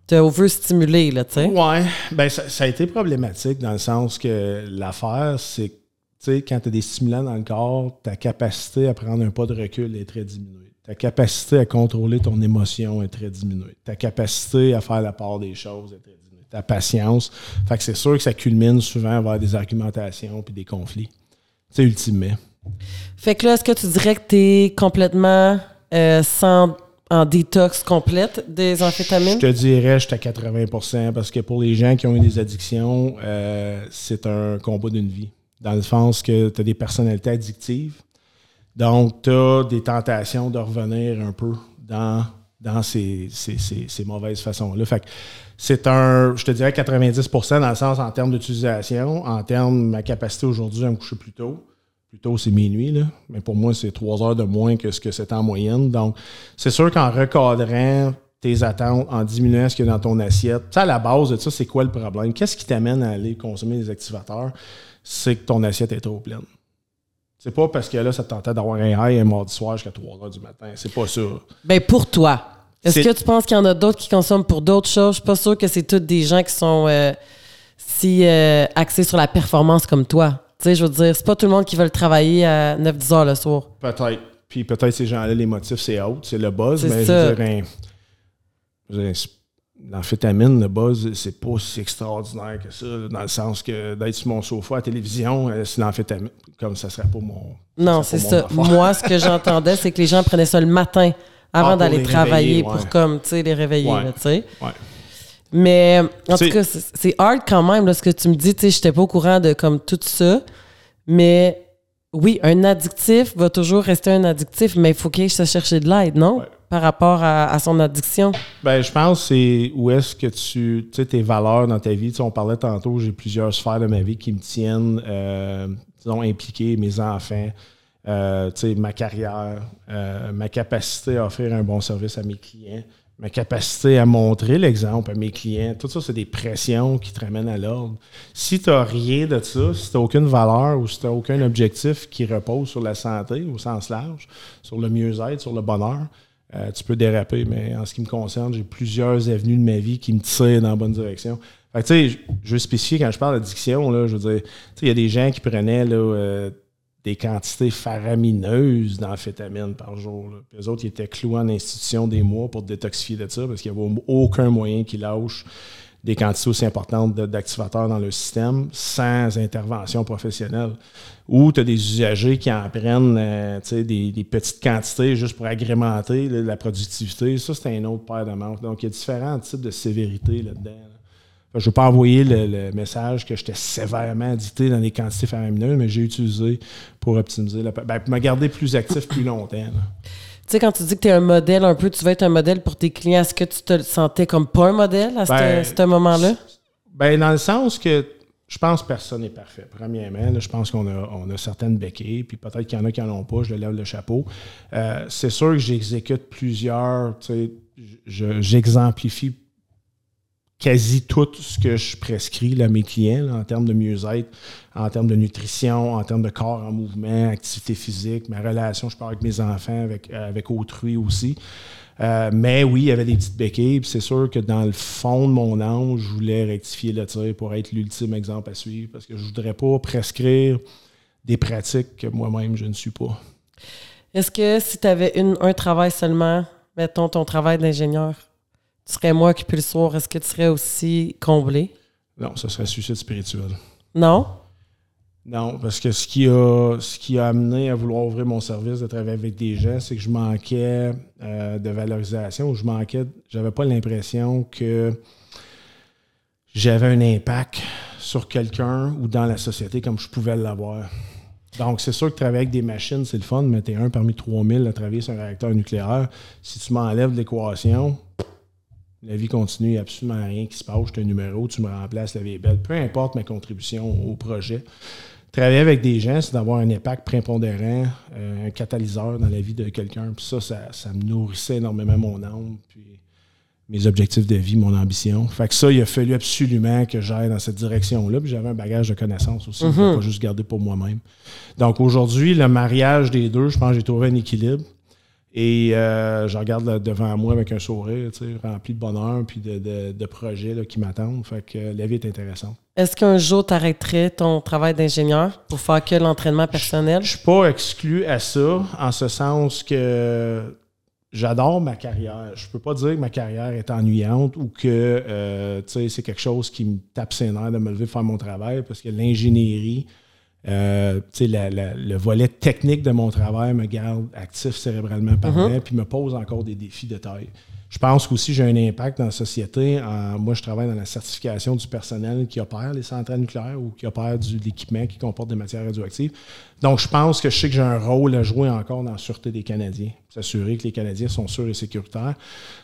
te overstimuler, là, tu sais. Ouais, ben ça, a été problématique dans le sens que l'affaire, c'est tu sais, quand tu des stimulants dans le corps, ta capacité à prendre un pas de recul est très diminuée. Ta capacité à contrôler ton émotion est très diminuée. Ta capacité à faire la part des choses est très diminuée. Ta patience. Fait que c'est sûr que ça culmine souvent vers des argumentations puis des conflits. C'est ultimement. Fait que là, est-ce que tu dirais que tu es complètement euh, sans, en détox complète des amphétamines? Je te dirais, je suis à 80 parce que pour les gens qui ont eu des addictions, euh, c'est un combat d'une vie. Dans le sens que tu as des personnalités addictives. Donc, tu as des tentations de revenir un peu dans, dans ces, mauvaises façons-là. Fait c'est un, je te dirais 90% dans le sens en termes d'utilisation, en termes de ma capacité aujourd'hui à me coucher plus tôt. Plus tôt, c'est minuit, là. mais pour moi, c'est trois heures de moins que ce que c'était en moyenne. Donc, c'est sûr qu'en recadrant tes attentes, en diminuant ce qu'il y a dans ton assiette, ça, à la base de ça, c'est quoi le problème? Qu'est-ce qui t'amène à aller consommer des activateurs? C'est que ton assiette est trop pleine. C'est pas parce que là, ça te tentait d'avoir un high un mardi soir jusqu'à 3 heures du matin. C'est pas ça. Ben, pour toi. Est-ce que tu penses qu'il y en a d'autres qui consomment pour d'autres choses? Je suis pas sûr que c'est tous des gens qui sont euh, si euh, axés sur la performance comme toi. Tu sais, je veux dire, c'est pas tout le monde qui veut travailler à 9-10 heures le soir. Peut-être. Puis peut-être ces gens-là, les motifs, c'est haut, c'est le buzz. Mais je l'amphétamine, le buzz, c'est pas si extraordinaire que ça, dans le sens que d'être sur mon sofa à la télévision, euh, c'est l'amphétamine, comme ça serait pas mon. Non, c'est ça. Moi, ce que j'entendais, c'est que les gens prenaient ça le matin avant ah, d'aller travailler pour comme, tu sais, les réveiller, tu sais. Mais en tout cas, c'est hard quand même, là, ce que tu me dis, tu sais, j'étais pas au courant de comme tout ça, mais oui, un addictif va toujours rester un addictif, mais il faut qu'il se chercher de l'aide, non? Par rapport à, son addiction. Ben, je pense que c'est où est-ce que tu, tu sais, tes valeurs dans ta vie. Tu sais, on parlait tantôt, j'ai plusieurs sphères de ma vie qui me tiennent, euh, disons, impliquées, mes enfants, euh, ma carrière, euh, ma capacité à offrir un bon service à mes clients, ma capacité à montrer l'exemple à mes clients. Tout ça, c'est des pressions qui te ramènent à l'ordre. Si tu n'as rien de ça, si tu n'as aucune valeur ou si tu n'as aucun objectif qui repose sur la santé au sens large, sur le mieux-être, sur le bonheur, euh, tu peux déraper. Mais en ce qui me concerne, j'ai plusieurs avenues de ma vie qui me tirent dans la bonne direction. Fait sais, je veux spécifier quand je parle d'addiction, je veux dire, il y a des gens qui prenaient là, des quantités faramineuses d'amphétamine par jour. les autres, ils étaient cloués en institution des mois pour détoxifier de ça parce qu'il n'y avait aucun moyen qu'ils lâchent des quantités aussi importantes d'activateurs dans le système sans intervention professionnelle. Ou tu as des usagers qui en prennent euh, des, des, petites quantités juste pour agrémenter la productivité. Ça, c'est un autre paire de manches. Donc, il y a différents types de sévérité là-dedans. Je ne veux pas envoyer le, message que j'étais sévèrement addicté dans les quantités faramineuses, mais j'ai utilisé pour optimiser la. Ben, pour me garder plus actif plus longtemps. Tu sais, quand tu dis que tu es un modèle un peu, tu veux être un modèle pour tes clients, est-ce que tu te sentais comme pas un modèle à ce, ben, moment-là? Ben, dans le sens que je pense que personne n'est parfait. Premièrement, je pense qu'on a, on a certaines béquilles, puis peut-être qu'il y en a qui n'en ont pas, je le lève le chapeau. Euh, c'est sûr que j'exécute plusieurs, tu sais, j'exemplifie quasi tout ce que je prescris à mes clients en termes de mieux-être, en termes de nutrition, en termes de corps en mouvement, activité physique, ma relation, je parle avec mes enfants, avec, euh, autrui aussi. Euh, mais oui, il y avait des petites béquilles. C'est sûr que dans le fond de mon âme, je voulais rectifier le tir pour être l'ultime exemple à suivre parce que je ne voudrais pas prescrire des pratiques que moi-même je ne suis pas. Est-ce que si tu avais un travail seulement, mettons ton travail d'ingénieur, serais moins occupé le soir, est-ce que tu serais aussi comblé? Non, ce serait suicide spirituel. Non? Non, parce que ce qui a, ce qui a amené à vouloir ouvrir mon service, de travailler avec des gens, c'est que je manquais euh, de valorisation, je manquais, j'avais pas l'impression que j'avais un impact sur quelqu'un ou dans la société comme je pouvais l'avoir. Donc, c'est sûr que travailler avec des machines, c'est le fun, mais tu es un parmi 3000 à travailler sur un réacteur nucléaire. Si tu m'enlèves l'équation, la vie continue, il n'y a absolument rien qui se passe. Je un numéro, tu me remplaces, la vie est belle. Peu importe ma contribution au projet. Travailler avec des gens, c'est d'avoir un impact prépondérant, euh, un catalyseur dans la vie de quelqu'un. Puis ça, ça, me nourrissait énormément mon âme, puis mes objectifs de vie, mon ambition. Fait que ça, il a fallu absolument que j'aille dans cette direction-là. Puis j'avais un bagage de connaissances aussi, mm pas juste garder pour moi-même. Donc aujourd'hui, le mariage des deux, je pense que j'ai trouvé un équilibre. Et euh, je regarde devant moi avec un sourire, rempli de bonheur puis de, projets qui m'attendent. Fait que la vie est intéressante. Est-ce qu'un jour, tu arrêterais ton travail d'ingénieur pour faire que l'entraînement personnel? Je ne suis pas exclu à ça, en ce sens que j'adore ma carrière. Je peux pas dire que ma carrière est ennuyante ou que euh, c'est quelque chose qui me tape ses nerfs de me lever faire mon travail parce que l'ingénierie, euh, le volet technique de mon travail me garde actif cérébralement parlant, mm puis me pose encore des défis de taille. Je pense qu'aussi j'ai un impact dans la société. moi, je travaille dans la certification du personnel qui opère les centrales nucléaires ou qui opère du, l'équipement qui comporte des matières radioactives. Donc, je pense que je sais que j'ai un rôle à jouer encore dans la sûreté des Canadiens. S'assurer que les Canadiens sont sûrs et sécuritaires.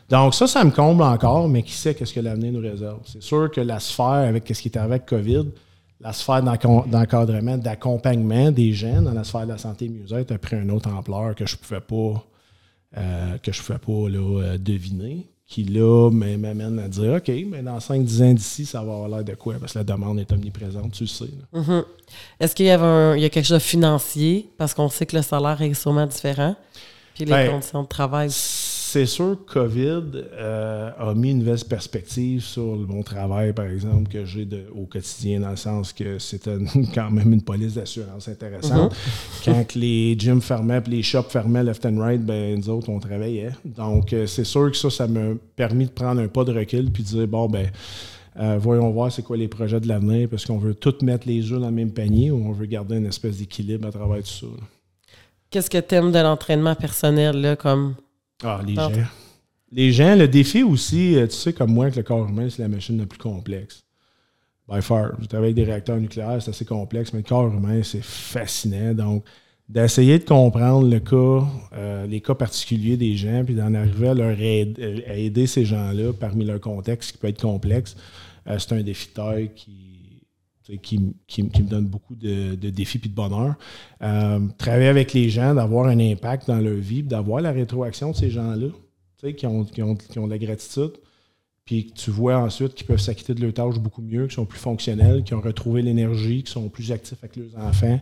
Donc, ça, ça me comble encore, mais qui sait qu'est-ce que l'avenir nous réserve? C'est sûr que la sphère, avec ce qui est arrivé avec COVID, la sphère d'encadrement, d'accompagnement des jeunes dans la sphère de la santé et mieux-être a pris une autre ampleur que je ne pouvais pas, euh, que je pouvais pas euh, deviner. Qui là m'amène à dire OK, mais dans 5-10 ans d'ici, ça va avoir l'air de quoi? Parce que la demande est omniprésente, tu le sais. Mm-hmm. Est-ce qu'il y, avait il y a quelque chose de financier? Parce qu'on sait que le salaire est sûrement différent. Puis les ben, conditions de travail c'est sûr que COVID euh, a mis une nouvelle perspective sur le bon travail, par exemple, que j'ai au quotidien, dans le sens que c'était quand même une police d'assurance intéressante. Mm-hmm. Quand les gyms fermaient les shops fermaient left and right, ben, nous autres, on travaillait. Donc, euh, c'est sûr que ça, ça m'a permis de prendre un pas de recul puis de dire, bon, ben, euh, voyons voir c'est quoi les projets de l'avenir, parce qu'on veut tous mettre les œufs dans le même panier ou on veut garder une espèce d'équilibre à travers tout ça. Qu'est-ce que tu aimes de l'entraînement personnel, là, comme ah, les gens. Les gens, le défi aussi, euh, tu sais, comme moi, que le corps humain, c'est la machine la plus complexe. By far. Je travaille avec des réacteurs nucléaires, c'est assez complexe, mais le corps humain, c'est fascinant. Donc, d'essayer de comprendre le cas, euh, les cas particuliers des gens, puis d'en arriver à leur aider, à aider ces gens-là parmi leur contexte qui peut être complexe, euh, c'est un défi de taille qui, qui, me donne beaucoup de, défis et de bonheur. Euh, travailler avec les gens, d'avoir un impact dans leur vie, d'avoir la rétroaction de ces gens-là, qui ont, qui, ont, de la gratitude, puis que tu vois ensuite qu'ils peuvent s'acquitter de leurs tâches beaucoup mieux, qui sont plus fonctionnels, qui ont retrouvé l'énergie, qui sont plus actifs avec leurs enfants,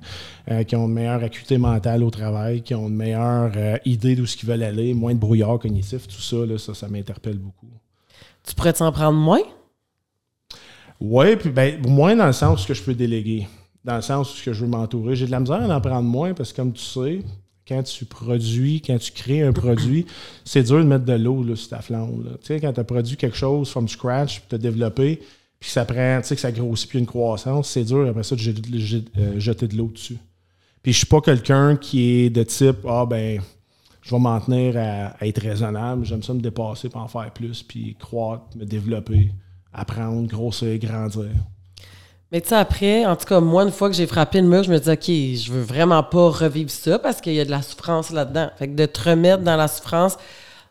euh, qui ont une meilleure acuité mentale au travail, qui ont une meilleure euh, idée d'où ce qu'ils veulent aller, moins de brouillard cognitif, tout ça, ça, ça m'interpelle beaucoup. Tu pourrais t'en prendre moins? Oui, puis ben, moins dans le sens que je peux déléguer, dans le sens que je veux m'entourer. J'ai de la misère à en prendre moins parce que, comme tu sais, quand tu produis, quand tu crées un produit, c'est dur de mettre de l'eau sur ta flamme. Tu sais, quand tu as produit quelque chose from scratch, puis tu as développé, puis ça prend, tu sais, que ça grossit puis une croissance, c'est dur après ça de euh, jeter de l'eau dessus. Puis je suis pas quelqu'un qui est de type, ah ben, je vais m'en tenir à, à, être raisonnable, j'aime ça me dépasser, pour en faire plus, puis croître, me développer apprendre, grossir, grandir. Mais tu sais, après, en tout cas, moi, une fois que j'ai frappé le mur, je me dis, OK, je veux vraiment pas revivre ça parce qu'il y a de la souffrance là-dedans. Fait que de te remettre dans la souffrance,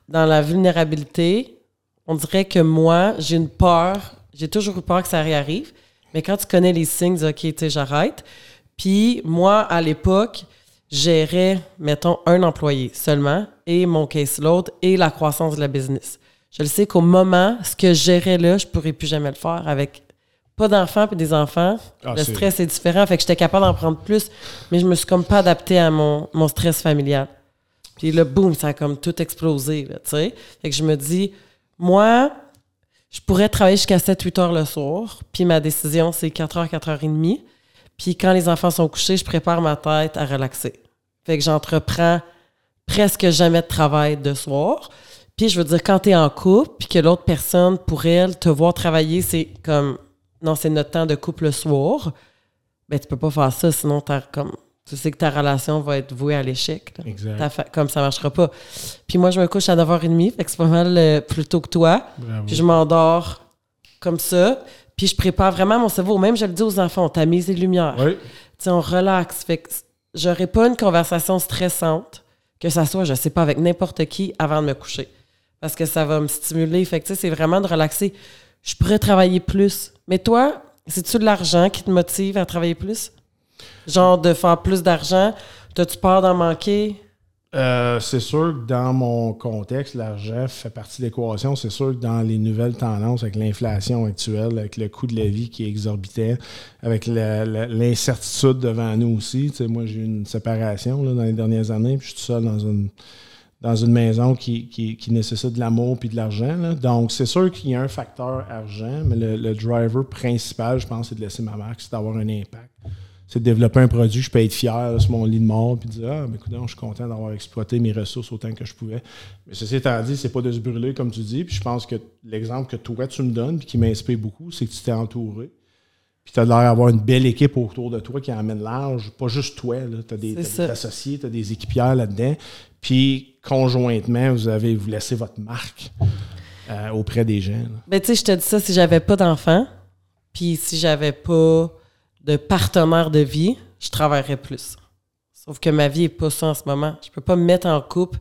dans la vulnérabilité, on dirait que moi, j'ai une peur, j'ai toujours eu peur que ça réarrive. Mais quand tu connais les signes, OK, tu sais, j'arrête. Puis moi, à l'époque, gérais, mettons, un employé seulement et mon caseload et la croissance de la business. Je le sais qu'au moment, ce que je gérais là, je ne pourrais plus jamais le faire avec pas d'enfants puis des enfants. Ah, le stress est différent. Fait que j'étais capable d'en prendre plus, mais je me suis comme pas adapté à mon, mon stress familial. Puis là, boum, ça a comme tout explosé, tu sais. Fait que je me dis, moi, je pourrais travailler jusqu'à 7-8 heures le soir, puis ma décision, c'est 4 h 4 h 30. Puis quand les enfants sont couchés, je prépare ma tête à relaxer. Fait que j'entreprends presque jamais de travail de soir. Puis je veux dire, quand tu es en couple, puis que l'autre personne, pour elle, te voir travailler, c'est comme, non, c'est notre temps de couple le soir, ben tu peux pas faire ça, sinon comme, tu sais que ta relation va être vouée à l'échec. Exact. Comme ça marchera pas. Puis moi, je me couche à 9h30, fait que c'est pas mal euh, plus tôt que toi. Puis je m'endors comme ça. Puis je prépare vraiment mon cerveau. Même, je le dis aux enfants, tamise les lumières. Oui. sais, on relaxe. Fait que j'aurais pas une conversation stressante, que ça soit, je sais pas, avec n'importe qui avant de me coucher. Parce que ça va me stimuler. Fait que, c'est vraiment de relaxer. Je pourrais travailler plus. Mais toi, c'est-tu de l'argent qui te motive à travailler plus? Genre de faire plus d'argent? T'as-tu peur d'en manquer? Euh, c'est sûr que dans mon contexte, l'argent fait partie de l'équation. C'est sûr que dans les nouvelles tendances, avec l'inflation actuelle, avec le coût de la vie qui est exorbitant, avec l'incertitude devant nous aussi. moi, j'ai eu une séparation dans les dernières années, puis je suis tout seul dans une, dans une maison qui, nécessite de l'amour puis de l'argent. Donc, c'est sûr qu'il y a un facteur argent, mais le, le driver principal, je pense, c'est de laisser ma marque, c'est d'avoir un impact c'est de développer un produit, je peux être fier sur mon lit de mort, puis dire Ah, mais écoute, je suis content d'avoir exploité mes ressources autant que je pouvais. Mais ceci étant dit, c'est pas de se brûler, comme tu dis. Puis je pense que l'exemple que toi, tu me donnes, puis qui m'inspire beaucoup, c'est que tu t'es entouré. Puis tu as l'air d'avoir une belle équipe autour de toi qui emmène large. Pas juste toi, tu as des, associés, tu as des équipières là-dedans. Puis conjointement, vous avez vous laissez votre marque euh, auprès des gens. Ben, tu sais, je te dis ça si j'avais pas d'enfants, puis si j'avais pas de partenaire de vie, je travaillerais plus. Sauf que ma vie n'est pas ça en ce moment. Je peux pas me mettre en couple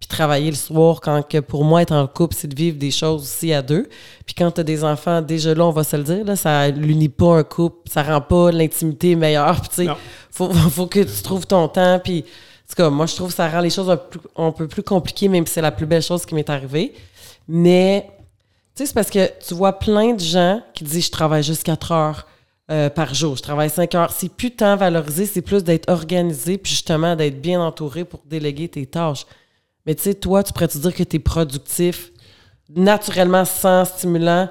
puis travailler le soir quand que pour moi être en couple c'est de vivre des choses aussi à deux. Puis quand tu as des enfants déjà là on va se le dire là, ça l'unit pas un couple, ça rend pas l'intimité meilleure. Puis tu faut, faut que tu trouves ton temps puis tout cas, moi je trouve que ça rend les choses un, peu plus compliquées même si c'est la plus belle chose qui m'est arrivée. Mais tu sais c'est parce que tu vois plein de gens qui disent je travaille juste 4 heures euh, par jour. Je travaille cinq heures. C'est plus tant valorisé, c'est plus d'être organisé, puis justement d'être bien entouré pour déléguer tes tâches. Mais tu sais, toi, tu pourrais te dire que tu es productif naturellement sans stimulant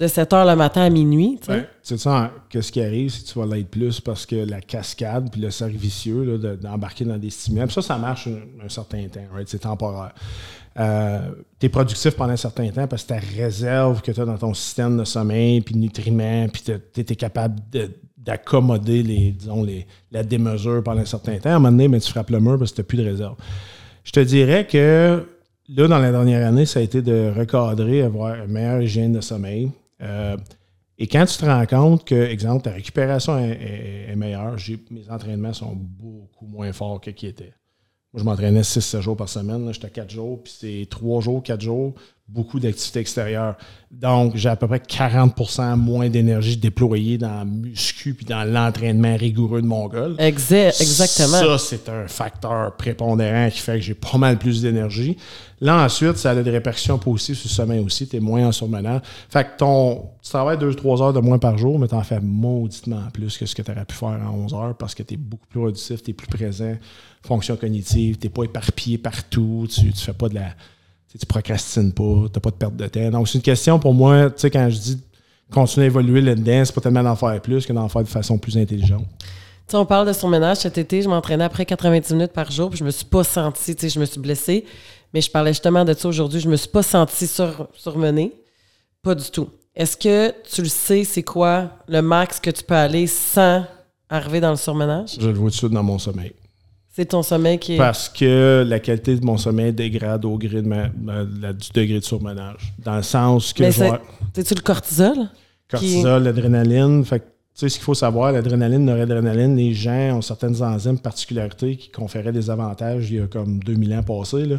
de 7 heures le matin à minuit. C'est ça, qu'est-ce qui arrive si tu vas l'être plus parce que la cascade puis le cercle vicieux d'embarquer dans des stimulants? ça, ça marche un, certain temps, c'est temporaire. Euh, tu es productif pendant un certain temps parce que ta réserve que tu as dans ton système de sommeil, puis de nutriments, puis tu es, capable d'accommoder les, disons, les, la démesure pendant un certain temps. À un moment donné, ben, tu frappes le mur parce que tu n'as plus de réserve. Je te dirais que là, dans la dernière année, ça a été de recadrer, avoir une meilleure hygiène de sommeil. Euh, et quand tu te rends compte que, exemple, ta récupération est, meilleure, mes entraînements sont beaucoup moins forts que qui étaient. Moi, je m'entraînais 6-7 jours par semaine. J'étais 4 jours, puis c'est 3 jours, 4 jours, beaucoup d'activités extérieures. Donc, j'ai à peu près 40% moins d'énergie déployée dans le muscu puis dans l'entraînement rigoureux de mon goal. exactement. Ça, c'est un facteur prépondérant qui fait que j'ai pas mal plus d'énergie. Là, ensuite, ça a des répercussions positives sur le sommeil aussi. Tu es moins en surmenant. Fait que ton, tu travailles 2-3 heures de moins par jour, mais tu en fais mauditement plus que ce que tu aurais pu faire en 11 heures parce que tu es beaucoup plus productif, tu es plus présent fonction cognitive, tu n'es pas éparpillé partout, tu ne fais pas de la. Tu procrastines pas, tu n'as pas de perte de temps. Donc, c'est une question pour moi, tu sais, quand je dis continuer à évoluer là-dedans, c'est pas tellement d'en faire plus que d'en faire de façon plus intelligente. Tu on parle de son ménage cet été, je m'entraînais après 90 minutes par jour, puis je me suis pas sentie, tu sais, je me suis blessée, mais je parlais justement de ça aujourd'hui, je me suis pas sentie sur, surmenée, pas du tout. Est-ce que tu le sais, c'est quoi le max que tu peux aller sans arriver dans le surmenage? Je le vois tout de suite dans mon sommeil. C'est ton sommeil qui est. Parce que la qualité de mon sommeil dégrade au gré de ma, du degré de surmenage. Dans le sens que. C'est-tu le cortisol? Cortisol, l'adrénaline. Fait tu sais, ce qu'il faut savoir, l'adrénaline, noradrénaline, les gens ont certaines enzymes particularités qui conféraient des avantages il y a comme 2000 ans passés, là,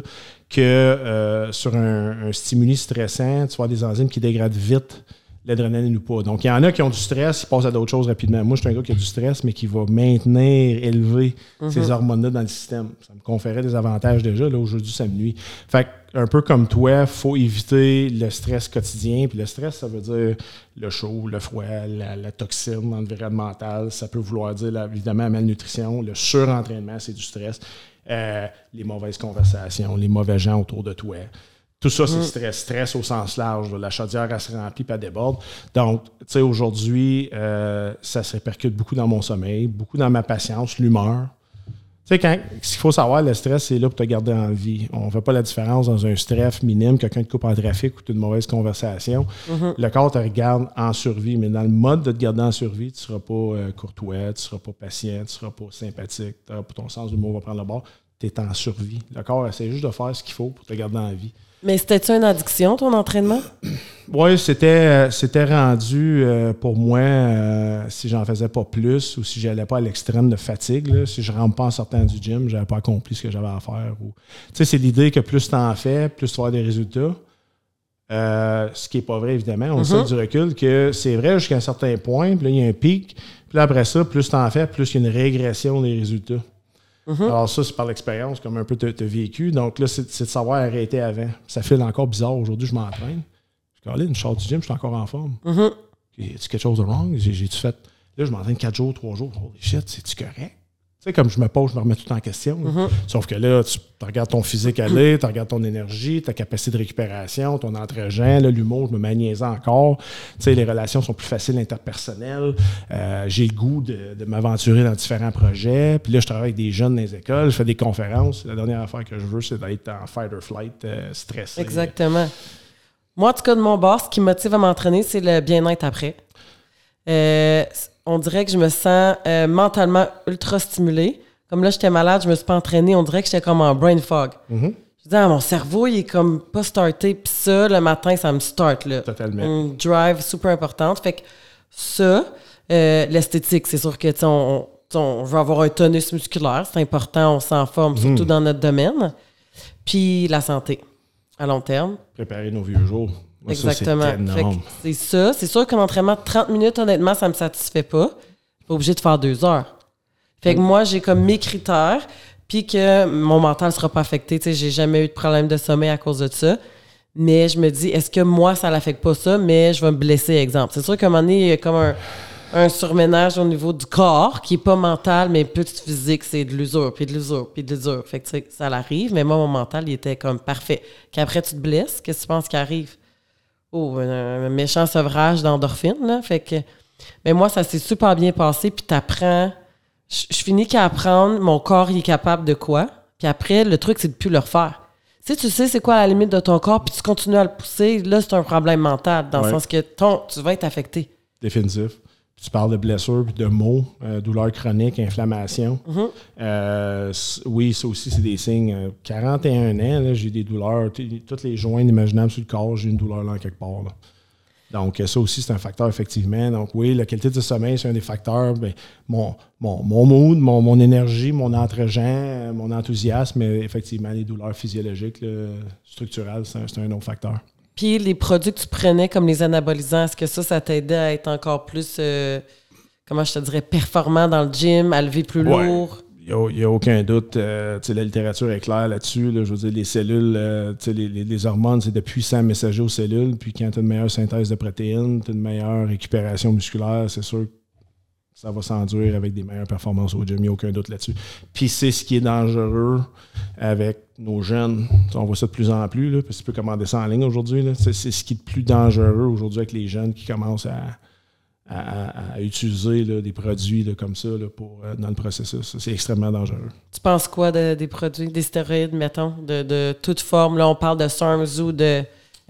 que euh, sur un, un, stimuli stressant, tu vois des enzymes qui dégradent vite l'adrénaline ou pas. Donc, il y en a qui ont du stress, ils passent à d'autres choses rapidement. Moi, je suis un gars qui a du stress, mais qui va maintenir, élever mhm. ces hormones-là dans le système. Ça me conférait des avantages déjà. Là, aujourd'hui, ça me nuit. Fait un peu comme toi, il faut éviter le stress quotidien. Puis le stress, ça veut dire le chaud, le froid, la, toxine environnementale. Ça peut vouloir dire, évidemment, la malnutrition. Le surentraînement, c'est du stress. Euh, les mauvaises conversations, les mauvais gens autour de toi. Tout ça, c'est mm. stress. Stress au sens large. La chaudière, elle se remplit pas déborde. Donc, tu sais, aujourd'hui, euh, ça se répercute beaucoup dans mon sommeil, beaucoup dans ma patience, l'humeur. Tu sais, quand, ce qu'il faut savoir, le stress, c'est là pour te garder en vie. On ne fait pas la différence dans un stress minime, quelqu'un te coupe en trafic ou tu as une mauvaise conversation. Mm-hmm. Le corps te regarde en survie, mais dans le mode de te garder en survie, tu ne seras pas euh, courtois, tu ne seras pas patient, tu ne seras pas sympathique, ton sens du mot va prendre le bord tu es en survie. Le corps essaie juste de faire ce qu'il faut pour te garder en vie. Mais c'était-tu une addiction, ton entraînement? Oui, c'était, euh, c'était rendu euh, pour moi, euh, si j'en faisais pas plus ou si j'allais pas à l'extrême de fatigue, si je ne rentre pas en sortant du gym, j'avais pas accompli ce que j'avais à faire. Ou... Tu sais, c'est l'idée que plus tu en fais, plus tu vas avoir des résultats. ce qui n'est pas vrai, évidemment. On sait mm-hmm. du recul que c'est vrai jusqu'à un certain point, puis là, il y a un pic. Puis là, après ça, plus tu en fais, plus il y a une régression des résultats. Mhm. Alors, ça, c'est par l'expérience, comme un peu tu as vécu. Donc là, c'est de savoir arrêter avant. Ça fait encore bizarre. Aujourd'hui, je m'entraîne. Je suis une short du gym, je suis encore en forme. Mm -hmm. tu quelque chose de wrong? J'ai-tu fait? Là, je m'entraîne 4 jours, 3 jours. Holy shit, c'est-tu correct? Tu sais, comme je me pose, je me remets tout en question. Mhm. Sauf que là, tu, regardes ton physique aller, tu regardes ton énergie, ta capacité de récupération, ton entre-gens, l'humour, je me maniaise encore. Tu sais, les relations sont plus faciles interpersonnelles. Euh, j'ai le goût de, m'aventurer dans différents projets. Puis là, je travaille avec des jeunes dans les écoles, je fais des conférences. La dernière affaire que je veux, c'est d'être en fight or flight, euh, stressé. Exactement. Moi, en tout cas, de mon bord, ce qui me motive à m'entraîner, c'est le bien-être après. Euh, on dirait que je me sens euh, mentalement ultra stimulée. Comme là, j'étais malade, je me suis pas entraînée, on dirait que j'étais comme en brain fog. Mm-hmm. Je dis, ah, mon cerveau, il est comme pas starté. Puis ça, le matin, ça me start. Là. Totalement. Une drive super importante. Fait que ça, euh, l'esthétique, c'est sûr que, on, on, veut avoir un tonus musculaire. C'est important, on s'en forme, surtout mm-hmm. dans notre domaine. Puis la santé, à long terme. Préparer nos vieux jours. Exactement. C'est ça. C'est sûr qu'un entraînement de 30 minutes, honnêtement, ça ne me satisfait pas. Je suis pas obligé de faire deux heures. Fait que mm. moi, j'ai comme mes critères, puis que mon mental ne sera pas affecté. Tu sais, j'ai jamais eu de problème de sommeil à cause de ça. Mais je me dis, est-ce que moi, ça l'affecte pas ça, mais je vais me blesser, exemple. C'est sûr qu'à un moment donné, il y a comme un, un surménage au niveau du corps qui est pas mental, mais plus physique, c'est de l'usure, puis de l'usure, puis de l'usure. Fait que, tu sais, ça l'arrive, mais moi, mon mental, il était comme parfait. Qu'après, tu te blesses, qu'est-ce que tu penses qui arrive? Oh, un, méchant sevrage d'endorphine, là. Fait que, mais moi, ça s'est super bien passé, puis t'apprends. Je, je finis qu'à apprendre, mon corps, il est capable de quoi? Puis après, le truc, c'est de plus le refaire. Si tu sais c'est quoi la limite de ton corps, puis tu continues à le pousser, là, c'est un problème mental, dans le sens que ton, tu vas être affecté. Définitif tu parles de blessures de maux, euh, douleurs chroniques, inflammation. Mm-hmm. Euh, oui, ça aussi, c'est des signes. 41 euh, ans, j'ai des douleurs. Toutes les joints imaginables sur le corps, j'ai une douleur là quelque part. Donc, ça aussi, c'est un facteur, effectivement. Donc, oui, la qualité de sommeil, c'est un des facteurs. Ben, mon, mon, mon mood, mon, énergie, mon entre-gens, mon enthousiasme, mais effectivement, les douleurs physiologiques, structurelles, c'est un autre facteur. Puis les produits que tu prenais comme les anabolisants, est-ce que ça, ça t'aidait à être encore plus, euh, comment je te dirais, performant dans le gym, à lever plus lourd? Il n'y a, aucun doute. Euh, la littérature est claire là-dessus. je veux dire, les cellules, euh, les, les, hormones, c'est de puissants messagers aux cellules. Puis quand tu as une meilleure synthèse de protéines, tu as une meilleure récupération musculaire, c'est sûr ça va s'enduire avec des meilleures performances au gym, il n'y a aucun doute là-dessus. Puis c'est ce qui est dangereux avec nos jeunes. On voit ça de plus en plus, là, parce que tu peux commander ça en ligne aujourd'hui. C'est ce qui est le plus dangereux aujourd'hui avec les jeunes qui commencent à, utiliser des produits comme ça pour, euh, dans le processus. C'est extrêmement dangereux. Tu penses quoi des produits, des stéroïdes, mettons, de, de toute forme? Là, on parle de SARMs ou de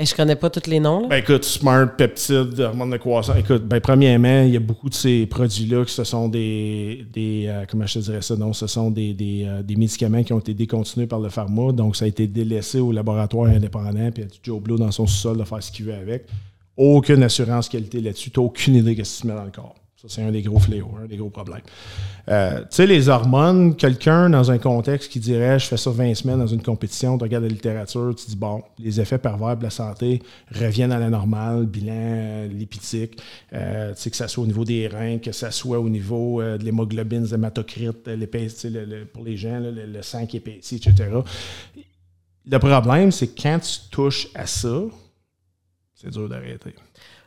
et je connais pas tous les noms. Ben écoute, Smart, peptides, hormones de croissance. Écoute, ben premièrement, il y a beaucoup de ces produits-là qui ce sont des, des euh, comment je dirais ça, non, ce sont des, euh, des, médicaments qui ont été décontinués par le pharma, donc ça a été délaissé au laboratoire indépendant, puis il y a du Joe Blow dans son sous-sol de faire ce qu'il veut avec. Aucune assurance qualité là-dessus, tu n'as aucune idée de ce qui se met dans le corps. Ça, c'est un des gros fléaux, un des gros problèmes. Euh, tu sais, les hormones, quelqu'un dans un contexte qui dirait je fais ça 20 semaines dans une compétition, tu regardes la littérature, tu dis bon, les effets pervers de la santé reviennent à la normale, bilan euh, lipidique, euh, tu sais, que ça soit au niveau des reins, que ça soit au niveau de l'hémoglobine, des hématocrites, pour les gens, le, sang qui épaissit, etc. Le problème, c'est quand tu touches à ça, c'est dur d'arrêter.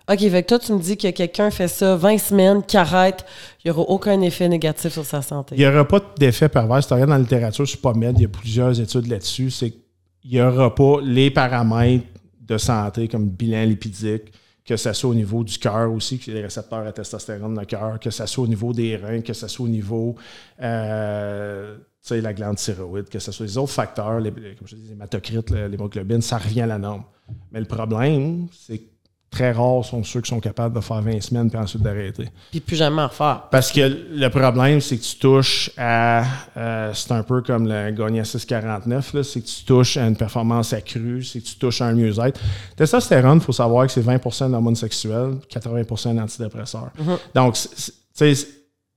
OK, fait que toi, tu me dis que quelqu'un fait ça 20 semaines, qui arrête, il n'y aura aucun effet négatif sur sa santé. Il n'y aura pas d'effet pervers. Si tu regardes dans la littérature sur PubMed, il y a plusieurs études là-dessus. C'est qu'il n'y aura pas les paramètres de santé comme bilan lipidique, que ce soit au niveau du cœur aussi, que les récepteurs à testostérone dans le cœur, que ce soit au niveau des reins, que ce soit au niveau euh, la glande thyroïde, que ce soit les autres facteurs, les, comme je dis, les hématocrites, l'hémoglobine, ça revient à la norme. Mais le problème, c'est que très rares sont ceux qui sont capables de faire 20 semaines puis ensuite d'arrêter. Puis plus jamais en refaire. Parce que le problème, c'est que tu touches à. Euh, c'est un peu comme le gagné à 6,49, c'est que tu touches à une performance accrue, c'est que tu touches à un mieux-être. Testostérone, il faut savoir que c'est 20% d'hormones sexuelles, 80 d'antidépresseurs. Mm-hmm. Donc, tu sais,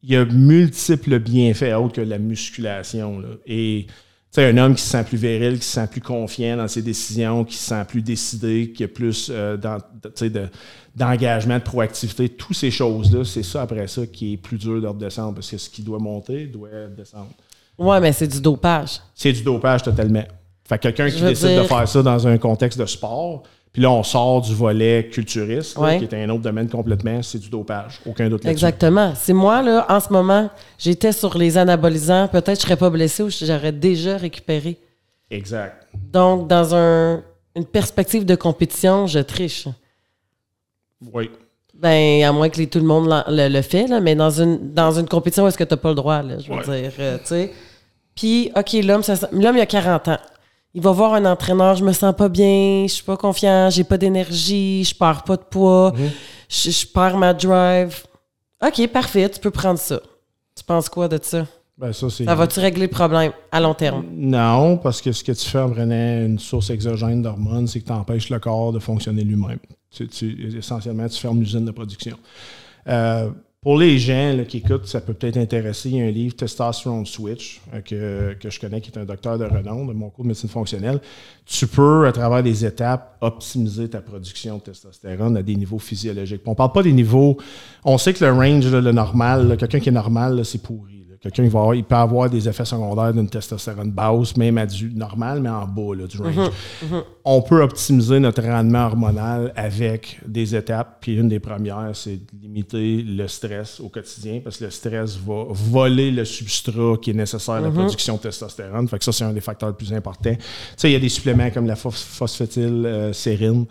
il y a multiples bienfaits autres que la musculation. Là. Et sais, un homme qui se sent plus viril, qui se sent plus confiant dans ses décisions, qui se sent plus décidé, qui a plus euh, d'engagement, de, proactivité, toutes ces choses-là, c'est ça après ça qui est plus dur de redescendre parce que ce qui doit monter doit descendre. Ouais, mais c'est du dopage. C'est du dopage totalement. Fait quelqu'un qui décide de faire ça dans un contexte de sport, puis là, on sort du volet culturiste, qui est un autre domaine complètement, c'est du dopage. Aucun doute Exactement. C'est moi, là, en ce moment, j'étais sur les anabolisants, peut-être je serais pas blessé ou j'aurais déjà récupéré. Exact. Donc, dans un, une perspective de compétition, je triche. Oui. Ben, à moins que tout le monde le, fait, là, mais dans une, dans une compétition, est-ce que tu n'as pas le droit, là, je veux dire, euh, tu sais. Puis, OK, l'homme, l'homme, il a 40 ans il va voir un entraîneur, je me sens pas bien, je suis pas confiant, j'ai pas d'énergie, je perds pas de poids, mhm. je, perds ma drive. OK, parfait, tu peux prendre ça. Tu penses quoi de ça? Ben ça, ça va-tu régler le problème à long terme? Non, parce que ce que tu fais en prenant une source exogène d'hormones, c'est que tu empêches le corps de fonctionner lui-même. essentiellement, tu fermes l'usine de production. Euh, pour les gens qui écoutent, ça peut peut-être intéresser. Il y a un livre, Testosterone Switch, euh, que, je connais, qui est un docteur de renom de mon cours de médecine fonctionnelle. Tu peux, à travers des étapes, optimiser ta production de testostérone à des niveaux physiologiques. On ne parle pas des niveaux. On sait que le range, le normal, quelqu'un qui est normal, c'est pourri. Quelqu'un il peut avoir des effets secondaires d'une testostérone basse, même à du normal, mais en bas du range. Mhm, mhm. On peut optimiser notre rendement hormonal avec des étapes. Puis une des premières, c'est de limiter le stress au quotidien, parce que le stress va voler le substrat qui est nécessaire à la mhm. production de testostérone. Fait que ça, c'est un des facteurs les plus importants. Tu sais, il y a des suppléments comme la phosphatidylsérine euh,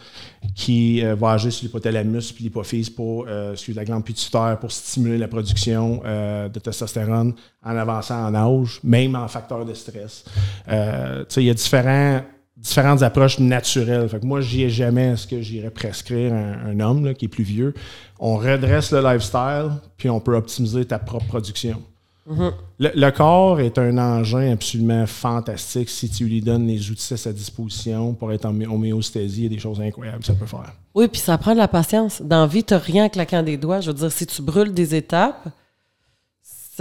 qui euh, va agir sur l'hypothalamus et l'hypophyse pour euh, suivre la glande pituitaire pour stimuler la production de testostérone en avançant en âge, même en facteur de stress. Euh, il y a différents, différentes approches naturelles. Fait que moi, j'y ai jamais ce que j'irais prescrire un, un homme qui est plus vieux. On redresse le lifestyle, puis on peut optimiser ta propre production. Mm-hmm. le, corps est un engin absolument fantastique si tu lui donnes les outils à sa disposition pour être en homéostasie. Il y a des choses incroyables que ça peut faire. Oui, puis ça prend de la patience. Dans la vie, tu n'as rien claquant des doigts. Je veux dire, si tu brûles des étapes,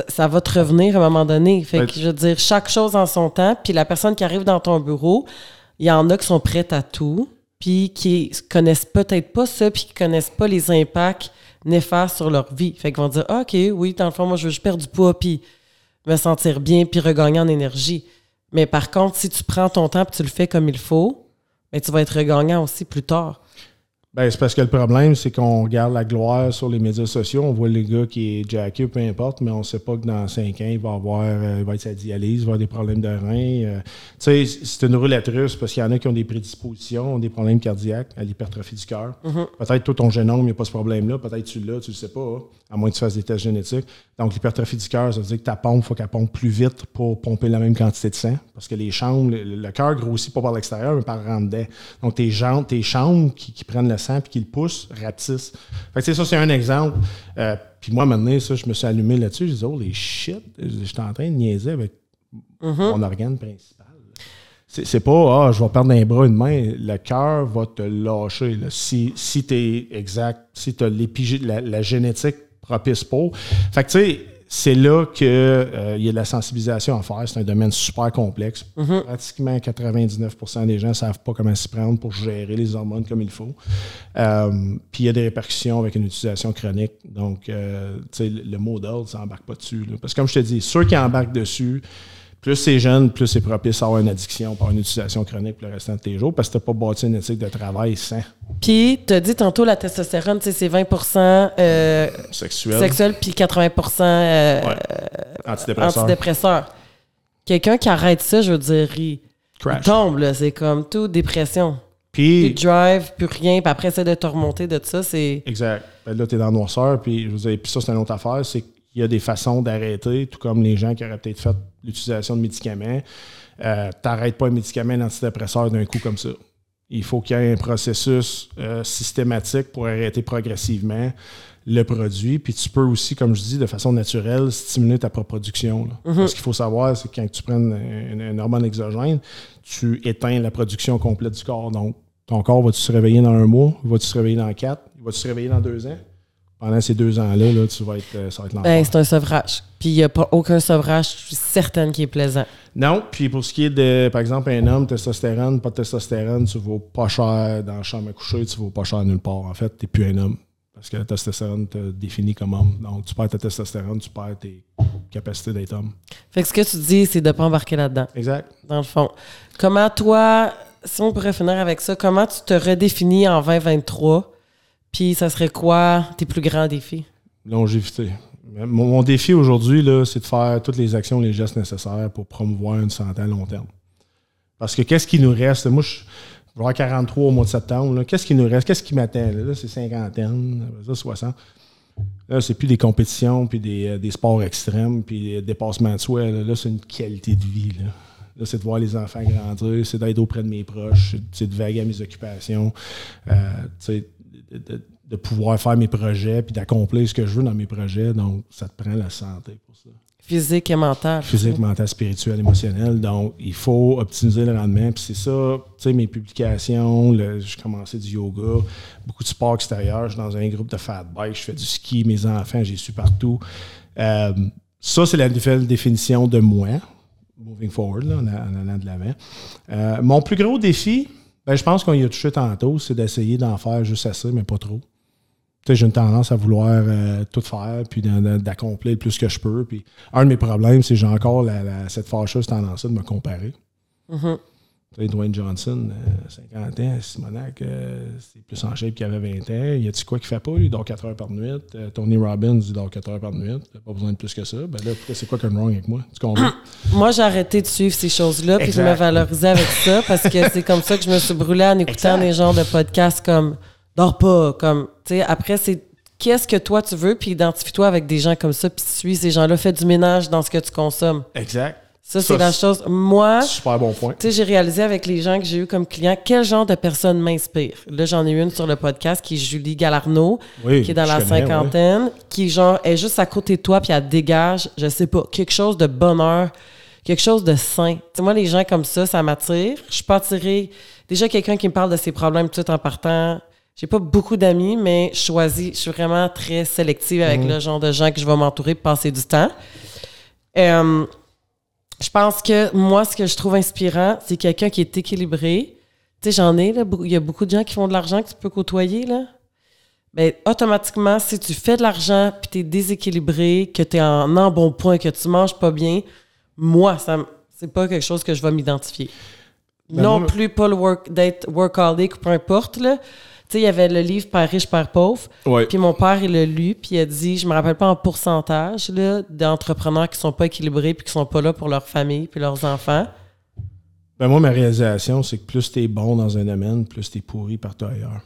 ça, va te revenir à un moment donné. Fait que, je veux dire, chaque chose en son temps. Puis la personne qui arrive dans ton bureau, il y en a qui sont prêtes à tout, puis qui connaissent peut-être pas ça, puis qui connaissent pas les impacts néfastes sur leur vie. Fait qu'ils vont dire, ah, OK, oui, dans le fond, moi, je veux juste perdre du poids, puis me sentir bien, puis regagner en énergie. Mais par contre, si tu prends ton temps et tu le fais comme il faut, ben, tu vas être regagnant aussi plus tard. Ben, c'est parce que le problème, c'est qu'on regarde la gloire sur les médias sociaux. On voit le gars qui est jacké, peu importe, mais on ne sait pas que dans cinq ans, il va avoir euh, il va être sa dialyse, il va avoir des problèmes de rein. Euh. tu sais, c'est une roulette russe parce qu'il y en a qui ont des prédispositions, ont des problèmes cardiaques, à l'hypertrophie du cœur. Mm-hmm. Peut-être tout ton génome, il n'y a pas ce problème-là. Peut-être tu l'as, tu ne le sais pas, hein, à moins que tu fasses des tests génétiques. Donc, l'hypertrophie du cœur, ça veut dire que ta pompe, il faut qu'elle pompe plus vite pour pomper la même quantité de sang. Parce que les chambres, le, cœur grossit pas par l'extérieur, mais par en dedans. Donc, tes jambes, tes chambres qui, qui prennent le sang et qui le poussent, rapetissent. Fait que ça, c'est un exemple. Euh, puis moi, maintenant, ça, je me suis allumé là-dessus. Je disais, oh, les shit, j'étais en train de niaiser avec mm-hmm. mon organe principal. C'est pas, ah, je vais perdre un bras, une main. Le cœur va te lâcher. Si, si tu es exact, si tu as la, la génétique propice pour. Fait que, tu sais, c'est là qu'il euh, y a de la sensibilisation à faire. C'est un domaine super complexe. Mhm. Pratiquement 99 des gens ne savent pas comment s'y prendre pour gérer les hormones comme il faut. Euh, puis il y a des répercussions avec une utilisation chronique. Donc, euh, le mot d'ordre, ça n'embarque pas dessus. Parce que comme je te dis, ceux qui embarquent dessus, plus c'est jeune, plus c'est propice à avoir une addiction par une utilisation chronique pour le restant de tes jours parce que tu n'as pas bâti une éthique de travail sain. Puis, tu as dit tantôt la testostérone, c'est 20 euh, sexuel. sexuel, puis 80% euh, antidépresseur. Quelqu'un qui arrête ça, je veux dire, il, tombe, c'est comme tout, dépression. Puis, drive, plus rien, puis après, c'est de te remonter de ça, c'est... Exact. Ben là, tu es dans la noirceur, puis je veux dire, puis ça, c'est une autre affaire, c'est qu'il y a des façons d'arrêter, tout comme les gens qui auraient peut-être fait l'utilisation de médicaments. Euh, tu n'arrêtes pas un médicament d'antidépresseur d'un coup comme ça. Il faut qu'il y ait un processus euh, systématique pour arrêter progressivement le produit. Puis tu peux aussi, comme je dis, de façon naturelle, stimuler ta propre production. Mm-hmm. Ce qu'il faut savoir, c'est que quand tu prends un, hormone exogène, tu éteins la production complète du corps. Donc, ton corps va-tu se réveiller dans un mois? Va-tu se réveiller dans quatre? Va-tu se réveiller dans deux ans? Pendant ces deux ans-là, là, tu vas être, euh, ça va être ben, c'est un sevrage. Puis il n'y a pas aucun sevrage, je suis certaine, qui est plaisant. Non. Puis pour ce qui est de, par exemple, un homme, testostérone, pas de testostérone, tu vaux pas cher dans la chambre à coucher, tu vaux pas cher nulle part. En fait, tu n'es plus un homme. Parce que la testostérone te définit comme homme. Donc, tu perds ta testostérone, tu perds tes capacités d'être homme. Fait que ce que tu dis, c'est de ne pas embarquer là-dedans. Exact. Dans le fond. Comment toi, si on pourrait finir avec ça, comment tu te redéfinis en 2023? Puis, ça serait quoi tes plus grands défis? Longévité. Mon, défi aujourd'hui, c'est de faire toutes les actions, les gestes nécessaires pour promouvoir une santé à long terme. Parce que qu'est-ce qui nous reste? Moi, je vais avoir 43 au mois de septembre. Qu'est-ce qui nous reste? Qu'est-ce qui m'attend? Là, c'est cinquantaine, ça, 60. Là, c'est plus des compétitions, puis des, euh, sports extrêmes, puis des dépassements de soi. Là, c'est une qualité de vie. Là. c'est de voir les enfants grandir, c'est d'être auprès de mes proches, c'est de vaguer à mes occupations. Euh, de, pouvoir faire mes projets puis d'accomplir ce que je veux dans mes projets. Donc, ça te prend la santé pour ça. Physique et mental. Physique, mental, spirituel, émotionnel. Donc, il faut optimiser le rendement. Puis c'est ça, tu sais, mes publications, je commençais du yoga, beaucoup de sport extérieur. Je suis dans un groupe de fat bike, je fais du ski, mes enfants, j'ai su partout. Euh, ça, c'est la nouvelle définition de moi, moving forward, en, allant de l'avant. Euh, mon plus gros défi, ben, je pense qu'on y a touché tantôt, c'est d'essayer d'en faire juste assez, mais pas trop. J'ai une tendance à vouloir euh, tout faire, puis d'accomplir le plus que je peux. Puis un de mes problèmes, c'est que j'ai encore cette fâcheuse tendance de me comparer. Mm-hmm. Dwayne Johnson, 50 euh, ans, Simonac, euh, c'est plus en shape qu'il avait 20 ans. Y a-tu quoi qu'il fait pas? Il dort 4 heures par nuit? Euh, Tony Robbins, il dort 4 heures par nuit. T'as pas besoin de plus que ça. Ben là, c'est quoi comme wrong avec moi? Tu comprends? moi, j'ai arrêté de suivre ces choses-là, puis je me valorisais avec ça, parce que c'est comme ça que je me suis brûlée en écoutant des genres de podcasts comme Dors pas, comme, tu sais, après, c'est qu'est-ce que toi tu veux, puis identifie-toi avec des gens comme ça, puis suis ces gens-là, fais du ménage dans ce que tu consommes. Exact. Ça, c'est la chose. Moi, super bon point. Tu sais, j'ai réalisé avec les gens que j'ai eu comme clients quel genre de personne m'inspire. Là, j'en ai une sur le podcast qui est Julie Galarno, qui est dans la cinquantaine, qui genre est juste à côté de toi puis elle dégage, je sais pas, quelque chose de bonheur, quelque chose de sain. Tu sais, moi, les gens comme ça, ça m'attire. Je suis pas attirée. Déjà, quelqu'un qui me parle de ses problèmes tout en partant. J'ai pas beaucoup d'amis, mais je choisis, je suis vraiment très sélective avec mhm. le genre de gens que je vais m'entourer pour passer du temps. Euh, je pense que moi, ce que je trouve inspirant, c'est quelqu'un qui est équilibré. Tu sais, j'en ai, là, il y a beaucoup de gens qui font de l'argent que tu peux côtoyer, là. Mais ben, automatiquement, si tu fais de l'argent, puis tu es déséquilibré, que tu es en, en bon point, que tu manges pas bien, moi, ça c'est pas quelque chose que je vais m'identifier. Ben, non plus pas le work, d'être workaholic, peu importe, là. Tu sais, il y avait le livre Père riche, Père pauvre. Puis mon père, il l'a lu, puis il a dit, je me rappelle pas en pourcentage d'entrepreneurs qui sont pas équilibrés puis qui sont pas là pour leur famille puis leurs enfants. Ben moi, ma réalisation, c'est que plus tu es bon dans un domaine, plus tu es pourri partout ailleurs.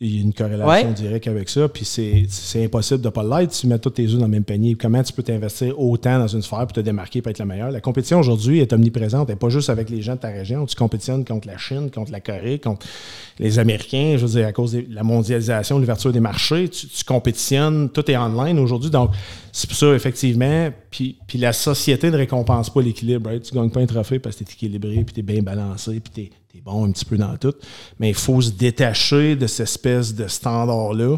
Il y a une corrélation directe avec ça. Puis c'est impossible de ne pas l'être. Tu mets tous tes œufs dans le même panier. Comment tu peux t'investir autant dans une sphère pour te démarquer pour être la meilleure? La compétition aujourd'hui est omniprésente. Elle n'est pas juste avec les gens de ta région. Tu compétitionnes contre la Chine, contre la Corée, contre les Américains. Je veux dire, à cause de la mondialisation, l'ouverture des marchés, tu, compétitionnes. Tout est online aujourd'hui. Donc, c'est pour ça, effectivement. Puis, puis la société ne récompense pas l'équilibre. Tu ne gagnes pas un trophée parce que tu es équilibré, puis tu es bien balancé, puis tu es bon un petit peu dans tout, mais il faut se détacher de cette espèce de standard-là.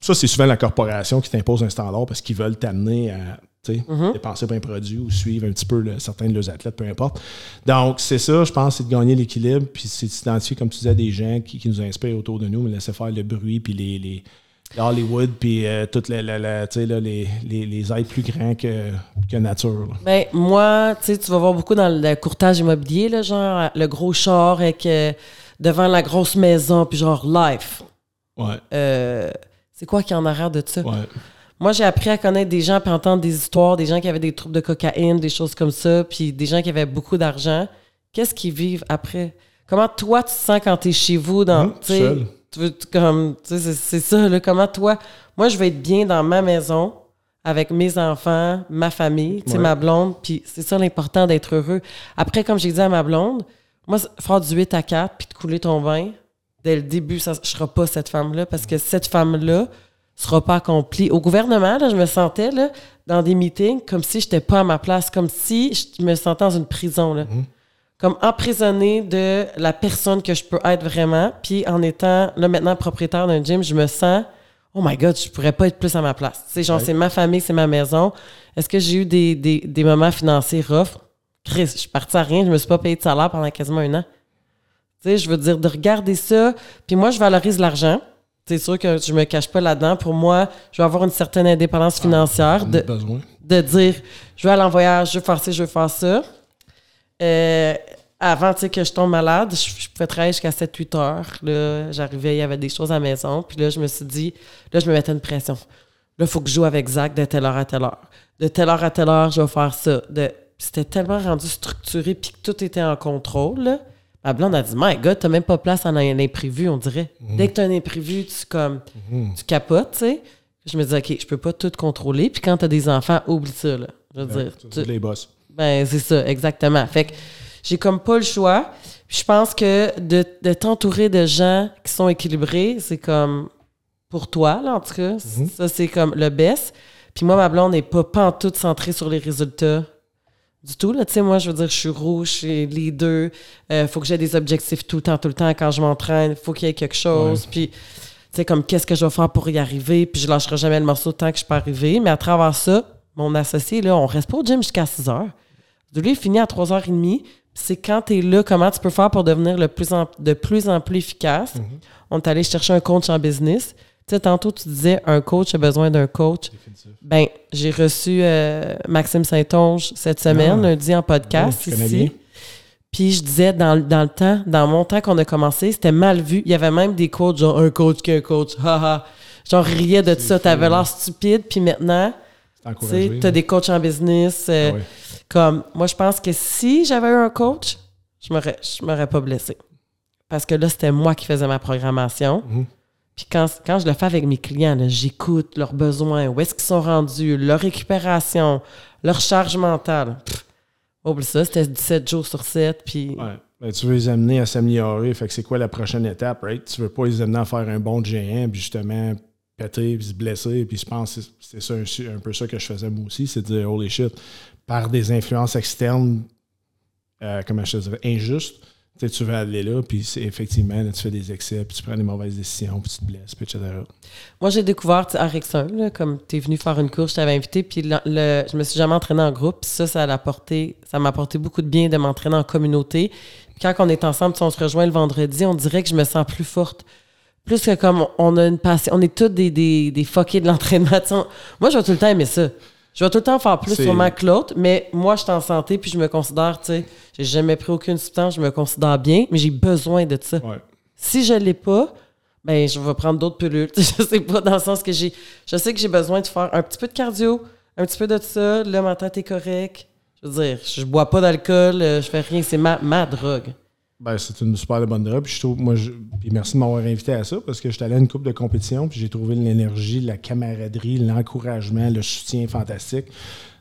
Ça, c'est souvent la corporation qui t'impose un standard parce qu'ils veulent t'amener à mm-hmm. dépenser pour un produit ou suivre un petit peu certains de leurs athlètes, peu importe. Donc, c'est ça, je pense, c'est de gagner l'équilibre, puis c'est d'identifier, comme tu disais, des gens qui, nous inspirent autour de nous, mais laisser faire le bruit, puis les Hollywood, puis euh, toutes les, les, les, aides plus grands que, que nature. Ben, moi, tu vas voir beaucoup dans le courtage immobilier, là, genre le gros char avec euh, devant la grosse maison, puis genre life. Ouais. Euh, c'est quoi qui est en arrière de ça? Ouais. Moi, j'ai appris à connaître des gens, puis entendre des histoires, des gens qui avaient des troubles de cocaïne, des choses comme ça, puis des gens qui avaient beaucoup d'argent. Qu'est-ce qu'ils vivent après? Comment toi, tu te sens quand tu es chez vous dans. Mmh, seul tu veux comme c'est ça là comment toi moi je veux être bien dans ma maison avec mes enfants ma famille tu sais ma blonde puis c'est ça l'important d'être heureux après comme j'ai dit à ma blonde Moi, faire du 8 à 4 puis de couler ton vin, dès le début, ça, je serai pas cette femme-là parce que cette femme-là sera pas accomplie. Au gouvernement, là, je me sentais là, dans des meetings comme si j'étais pas à ma place, comme si je me sentais dans une prison. Là. Mhm. Comme emprisonnée de la personne que je peux être vraiment. Puis en étant là maintenant propriétaire d'un gym, je me sens Oh my God, je pourrais pas être plus à ma place. C'est genre, Ouais. c'est ma famille, c'est ma maison. Est-ce que j'ai eu des, des, des moments financiers rough? Chris, je suis partie à rien, je me suis pas payé de salaire pendant quasiment un an. Tu sais, je veux dire, de regarder ça. Puis moi, je valorise l'argent. C'est sûr que je me cache pas là-dedans. Pour moi, je veux avoir une certaine indépendance financière. On de, de dire je veux aller en voyage, je veux faire ça, je veux faire ça. Euh, avant tu sais, que je tombe malade, je, je pouvais travailler jusqu'à 7-8 heures. Là, j'arrivais, il y avait des choses à la maison. Puis là, je me suis dit, là, je me mettais une pression. Là, il faut que je joue avec Zach de telle heure à telle heure. De telle heure à telle heure, je vais faire ça. De... C'était tellement rendu structuré puis que tout était en contrôle. Là. Ma blonde a dit, My God, t'as même pas place en un imprévu, on dirait. Dès que t'as un imprévu, tu comme tu capotes, tu sais. Je me dis, OK, je peux pas tout contrôler. Puis quand t'as des enfants, oublie ça, là. Je veux dire, tu- Les boss. Ben, c'est ça, exactement. Fait que j'ai comme pas le choix. Je pense que de, de t'entourer de gens qui sont équilibrés, c'est comme pour toi, là, en tout cas. Ça, c'est comme le best. Puis moi, ma blonde n'est pas, tout centrée sur les résultats du tout. Là. Tu sais, moi, je veux dire, je suis rouge, je suis leader. Il faut que j'ai des objectifs tout le temps, tout le temps. Quand je m'entraîne, il faut qu'il y ait quelque chose. Puis, tu sais, comme qu'est-ce que je vais faire pour y arriver? Puis je lâcherai jamais le morceau tant que je peux arriver. Mais à travers ça, mon associé, là, on reste pas au gym jusqu'à 6 heures. Lui, il finit à 3h30. Puis C'est quand tu es là, comment tu peux faire pour devenir le plus en- de plus en plus efficace? On est allé chercher un coach en business. Tu sais, tantôt, tu disais un coach a besoin d'un coach. Ben, j'ai reçu euh, Maxime Saint-Onge cette semaine, Ah. lundi en podcast connais ici. Puis je disais, dans, le- dans le temps, dans mon temps qu'on a commencé, c'était mal vu. Il y avait même des coachs, genre un coach qui un coach, haha. Genre riait de ça, t'avais l'air stupide. Puis maintenant, tu sais, t'as des coachs en business. euh, Ah. Comme, moi, je pense que si j'avais eu un coach, je m'aurais, je m'aurais pas blessé. Parce que là, c'était moi qui faisais ma programmation. Mhm. Puis quand, quand je le fais avec mes clients, là, j'écoute leurs besoins, où est-ce qu'ils sont rendus, leur récupération, leur charge mentale. Pff, oublie ça, c'était 17 jours sur 7. Puis Ouais. Ben, tu veux les amener à s'améliorer. Fait que c'est quoi la prochaine étape, right? Tu veux pas les amener à faire un bon géant, puis justement péter, puis se blesser. Puis je pense que c'est- ça un, peu ça que je faisais moi aussi, c'est de dire holy shit, par des influences externes, euh, comment je te dirais, injustes. Tu veux aller là, puis effectivement, là, tu fais des excès, puis tu prends des mauvaises décisions, puis tu te blesses, puis etc. Moi, j'ai découvert tu sais, Ericsson, là, comme tu es venu faire une course, je t'avais invité, puis le, je me suis jamais entraîné en groupe, puis ça, ça l'a apporté, m'a apporté beaucoup de bien de m'entraîner en communauté. Quand on est ensemble, sais, on se rejoint le vendredi, on dirait que je me sens plus forte. Plus que comme on a une passion, on est tous des, des, des fuckés de l'entraînement. Moi, je vais tout le temps aimer ça. Je vais tout le temps faire plus sûrement que l'autre, mais moi, je suis en santé, puis je me considère, tu sais, j'ai jamais pris aucune substance, je me considère bien, mais j'ai besoin de ça. Ouais. Si je l'ai pas, ben je vais prendre d'autres pilules. je sais pas dans le sens que j'ai je sais que j'ai besoin de faire un petit peu de cardio, un petit peu de ça, là ma tête est correcte. Je veux dire, je bois pas d'alcool, euh, je fais rien, c'est ma, ma drogue. Ben, c'est une super bonne drogue. Puis je trouve, moi, je- puis merci de m'avoir invité à ça parce que j'étais allé à une coupe de compétition, puis j'ai trouvé l'énergie, la camaraderie, l'encouragement, le soutien fantastique.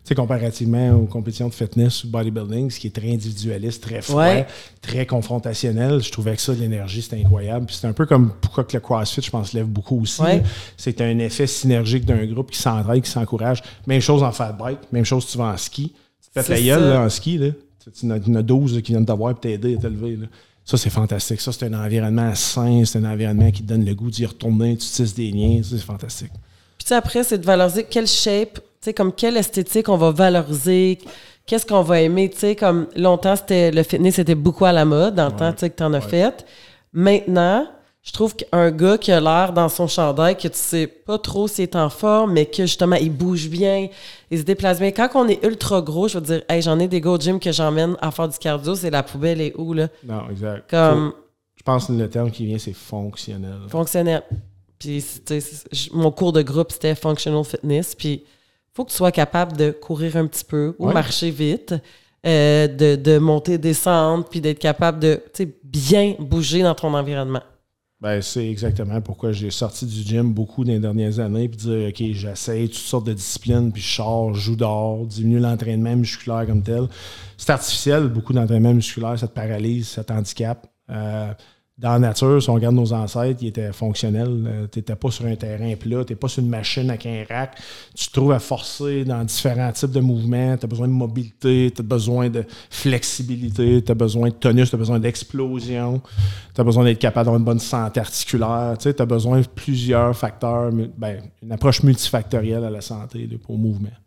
Tu sais, comparativement aux compétitions de fitness ou bodybuilding, ce qui est très individualiste, très froid, Ouais. très confrontationnel, je trouvais que ça, l'énergie, c'était incroyable. Puis c'est un peu comme pourquoi que le CrossFit, je pense, lève beaucoup aussi. Ouais. C'est un effet synergique d'un groupe qui s'entraide, qui s'encourage. Même chose en fat bike, même chose si tu vas en ski. Tu te fais la gueule là, en ski, là. Tu tu en as- tu en as 12 là, qui viennent t'avoir et t'aider à t'élever. là. Ça, c'est fantastique. Ça, c'est un environnement sain, c'est un environnement qui te donne le goût d'y retourner, tu tisses des liens. Ça, c'est fantastique. Puis tu sais, après, c'est de valoriser quelle shape, tu sais, comme quelle esthétique on va valoriser, qu'est-ce qu'on va aimer, tu sais, comme longtemps, c'était le fitness était beaucoup à la mode, dans le temps, tu sais, que t'en as fait. Maintenant, je trouve qu'un gars qui a l'air dans son chandail, que tu sais pas trop s'il est en forme, mais que justement, il bouge bien, il se déplace bien. Quand on est ultra gros, je veux dire, hey, j'en ai des gars au gym que j'emmène à faire du cardio, c'est la poubelle est où, là? Non, exact. Comme je pense que le terme qui vient, c'est fonctionnel. fonctionnel. Puis, mon cours de groupe, c'était functional fitness. Puis, faut que tu sois capable de courir un petit peu ou Ouais. marcher vite, euh, de, de monter, descendre, puis d'être capable de, tu sais, bien bouger dans ton environnement. Ben, c'est exactement pourquoi j'ai sorti du gym beaucoup dans les dernières années, puis dire, OK, j'essaye toutes sortes de disciplines, puis je sors, joue dehors, diminue l'entraînement musculaire comme tel. C'est artificiel, beaucoup d'entraînement musculaire, ça te paralyse, ça t'handicape. Euh, dans la nature, si on regarde nos ancêtres, ils étaient fonctionnels. Euh, tu n'étais pas sur un terrain plat, tu pas sur une machine avec un rack. Tu te trouves à forcer dans différents types de mouvements. Tu as besoin de mobilité, tu as besoin de flexibilité, tu as besoin de tonus, tu as besoin d'explosion, tu as besoin d'être capable d'avoir une bonne santé articulaire. Tu as besoin de plusieurs facteurs, ben, une approche multifactorielle à la santé pour le mouvement.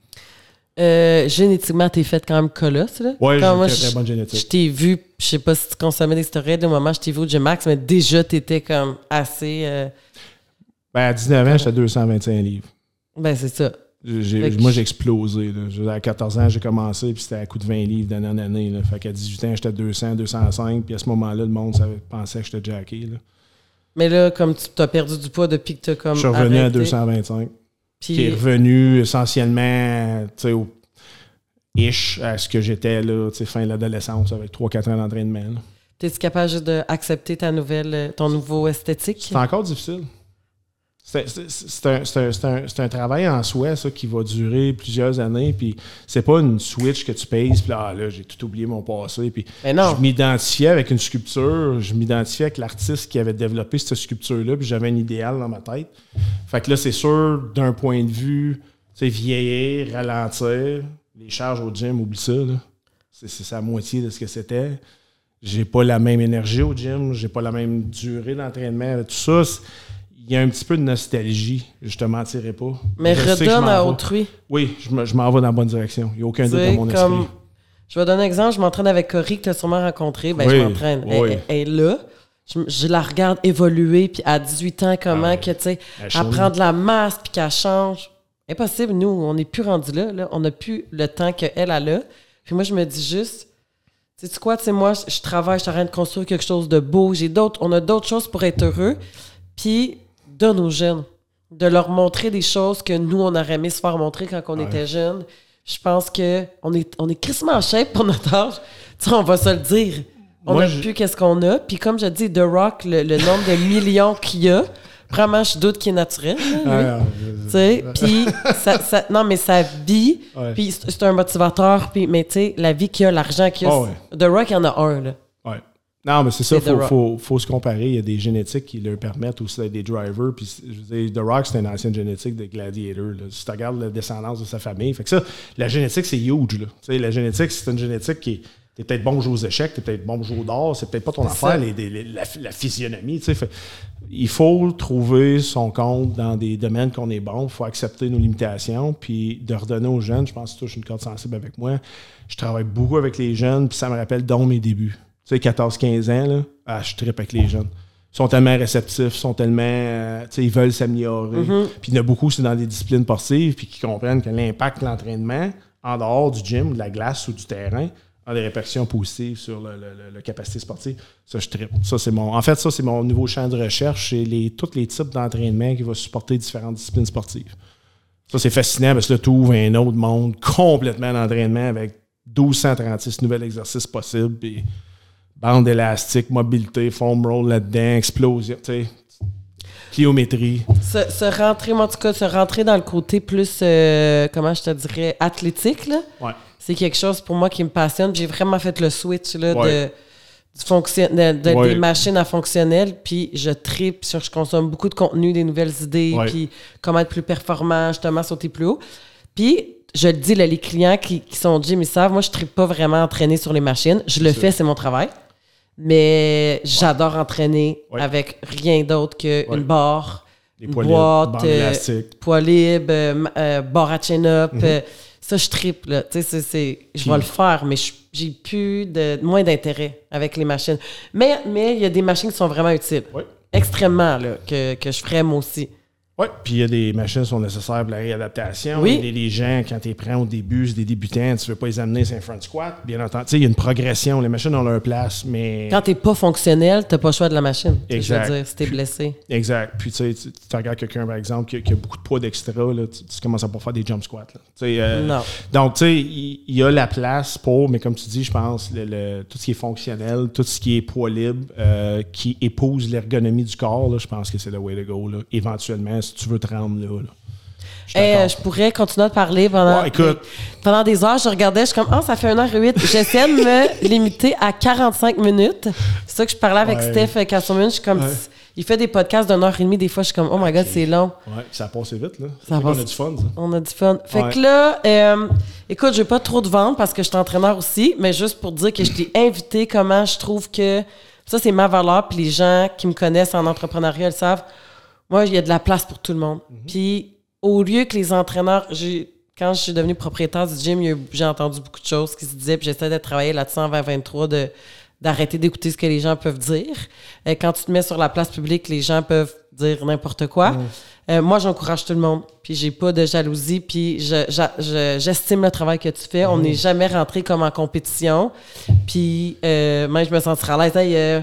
Euh, génétiquement, t'es fait quand même colosse. Là. Ouais, j'ai une très, bonne génétique. Je t'ai vu, je sais pas si tu consommais des stéroïdes au moment je t'ai vu au G-Max, mais déjà, t'étais comme assez. Euh, ben, à 19 ans, j'étais à 225 livres. Ben, c'est ça. moi, j'ai explosé. Là. À 14 ans, j'ai commencé, puis c'était à coup de 20 livres d'année en année. Là. Fait qu'à 18 ans, j'étais à 200, 205, puis à ce moment-là, le monde pensait que j'étais jacké. Là. Mais là, comme tu as perdu du poids depuis que tu comme. Je suis revenu à 225 qui est revenu essentiellement au ish à ce que j'étais là, fin de l'adolescence avec 3-4 ans d'entraînement. Es-tu capable d'accepter ta nouvelle, ton nouveau esthétique? C'est encore difficile. C'est un, travail en soi, ça, qui va durer plusieurs années. Puis c'est pas une switch que tu payes, puis là, ah, là j'ai tout oublié mon passé. Puis je m'identifiais avec une sculpture, je m'identifiais avec l'artiste qui avait développé cette sculpture-là, puis j'avais un idéal dans ma tête. Fait que là, c'est sûr, d'un point de vue, tu vieillir, ralentir, les charges au gym, oublie ça. C'est la moitié de ce que c'était. J'ai pas la même énergie au gym, j'ai pas la même durée d'entraînement. Tout ça, il y a un petit peu de nostalgie, je te mentirais pas. Mais redonne à autrui. Oui, je m'en vais dans la bonne direction. Il n'y a aucun doute dans mon esprit. Je vais donner un exemple. Je m'entraîne avec Cory, que tu as sûrement rencontré. Ben, je m'entraîne. Elle, est là. Je, la regarde évoluer, puis à 18 ans, comment ah que, tu sais, elle, prend de la masse, puis qu'elle change. Impossible, nous, on n'est plus rendu là, là. On n'a plus le temps qu'elle a là. Puis moi, je me dis juste, tu sais quoi, tu sais, moi, je travaille, je suis en train de construire quelque chose de beau. J'ai d'autres, on a d'autres choses pour être heureux. Puis donne aux jeunes, de leur montrer des choses que nous, on aurait aimé se faire montrer quand on était jeunes. Je pense qu'on est, on est crissement en shape pour notre âge. Tu on va se le dire. On n'a plus qu'est-ce qu'on a. Puis comme je dis, The Rock, le, nombre de millions qu'il y a, vraiment, je doute qu'il est naturel. Ah, tu sais, puis ça, non, mais sa vie, puis c'est un motivateur, puis mais tu sais, la vie qu'il a, l'argent qu'il a, ah, The Rock, il y en a un, là. Non, mais c'est ça, il faut, faut, se comparer. Il y a des génétiques qui leur permettent aussi d'être des drivers. Puis, je veux dire, The Rock, c'est une ancienne génétique de Gladiator. Si tu regardes la descendance de sa famille. Fait que ça, la génétique, c'est huge. Là. sais, la génétique, c'est une génétique qui est. peut-être bon jouer aux échecs, t'es peut-être bon jouer au d'or, c'est peut-être pas ton affaire, la, physionomie. Fait, il faut trouver son compte dans des domaines qu'on est bon. Il faut accepter nos limitations, puis de redonner aux jeunes. Je pense que tu touches une corde sensible avec moi. Je travaille beaucoup avec les jeunes, puis ça me rappelle dans mes débuts sais, 14-15 ans, là, ah, je tripe avec les jeunes. Ils sont tellement réceptifs, sont tellement. Euh, tu sais, ils veulent s'améliorer. Mm-hmm. Puis il y en a beaucoup, c'est dans des disciplines sportives, puis qui comprennent que l'impact de l'entraînement, en dehors du gym, de la glace ou du terrain, a des répercussions positives sur la capacité sportive. Ça, je tripe. Ça, c'est mon. En fait, ça, c'est mon nouveau champ de recherche. C'est les, tous les types d'entraînement qui vont supporter différentes disciplines sportives. Ça, c'est fascinant parce que là, tu ouvres un autre monde complètement d'entraînement avec 1236 nouveaux exercices possibles. Puis bande élastique, mobilité, foam roll là-dedans, explosion, tu sais. Pliométrie. Se, rentrer, en tout cas, se rentrer dans le côté plus, euh, comment je te dirais, athlétique, là. Ouais. C'est quelque chose pour moi qui me passionne. J'ai vraiment fait le switch là, de, des machines à fonctionnel, puis je tripe sur, je consomme beaucoup de contenu, des nouvelles idées, puis comment être plus performant, justement, sauter plus haut. Puis, je le dis, les clients qui, sont gym, ils savent, moi, je ne pas vraiment entraîner sur les machines. Je le fais, c'est mon travail. Mais j'adore entraîner avec rien d'autre qu'une barre, une boîte, euh, poids libre, euh, euh, barre à chin-up. Mhm. ça, je triple. Je vais le faire, mais j'ai plus de moins d'intérêt avec les machines. Mais il y a des machines qui sont vraiment utiles. Extrêmement, là, que, que je ferais moi aussi. Oui, puis il y a des machines qui sont nécessaires pour la réadaptation. Oui. Les, les gens, quand tu les prends au début, c'est des débutants, tu ne veux pas les amener sur un front squat. Bien entendu, tu sais, il y a une progression. Les machines ont leur place, mais. Quand t'es pas fonctionnel, t'as pas le choix de la machine. Tu sais, Je Exact. veux dire, si t'es blessé. Exact. Puis tu sais, tu, tu regardes quelqu'un, par exemple, qui, a- qui a beaucoup de poids d'extra, là, tu, tu commences à pas faire des jump squats. là. Tu euh, Non. Donc, tu sais, il il y, a la place pour, mais comme tu dis, je pense, le, le- tout ce qui est fonctionnel, tout ce qui est poids libre, euh, qui épouse l'ergonomie du corps, là, je pense que c'est le way to go, là, éventuellement, si tu veux te rendre là. là. Je pourrais continuer à te parler pendant, Ouais, écoute. pendant des heures. Je regardais, je suis comme, ah, ça fait 1h08. J'essaie de me limiter à 45 minutes. C'est ça que je parlais avec Ouais. Steph Casselman. Je suis comme, Ouais. il fait des podcasts d'une heure et demie. Des fois, je suis comme, oh my god, c'est long. Ouais, ça a passé vite, là. Ça passe- a du fun, ça. On a du fun. Fait que là, euh, écoute, je vais pas trop te vendre parce que je suis entraîneur aussi, mais juste pour dire que je t'ai invité comment je trouve que ça, c'est ma valeur. Puis les gens qui me connaissent en entrepreneuriat le savent. Moi, il y a de la place pour tout le monde. Puis au lieu que les entraîneurs, j'ai- quand je suis devenue propriétaire du gym, j'ai entendu beaucoup de choses qui se disaient, puis j'essaie de travailler là-dessus en 2023 de d'arrêter d'écouter ce que les gens peuvent dire. Euh, quand tu te mets sur la place publique, les gens peuvent dire n'importe quoi. Euh, moi, j'encourage tout le monde. Puis j'ai pas de jalousie. Puis je- j'a- je- j'estime le travail que tu fais. On n'est jamais rentré comme en compétition. Puis euh, même, je me sentirais à l'aise. Hey, euh,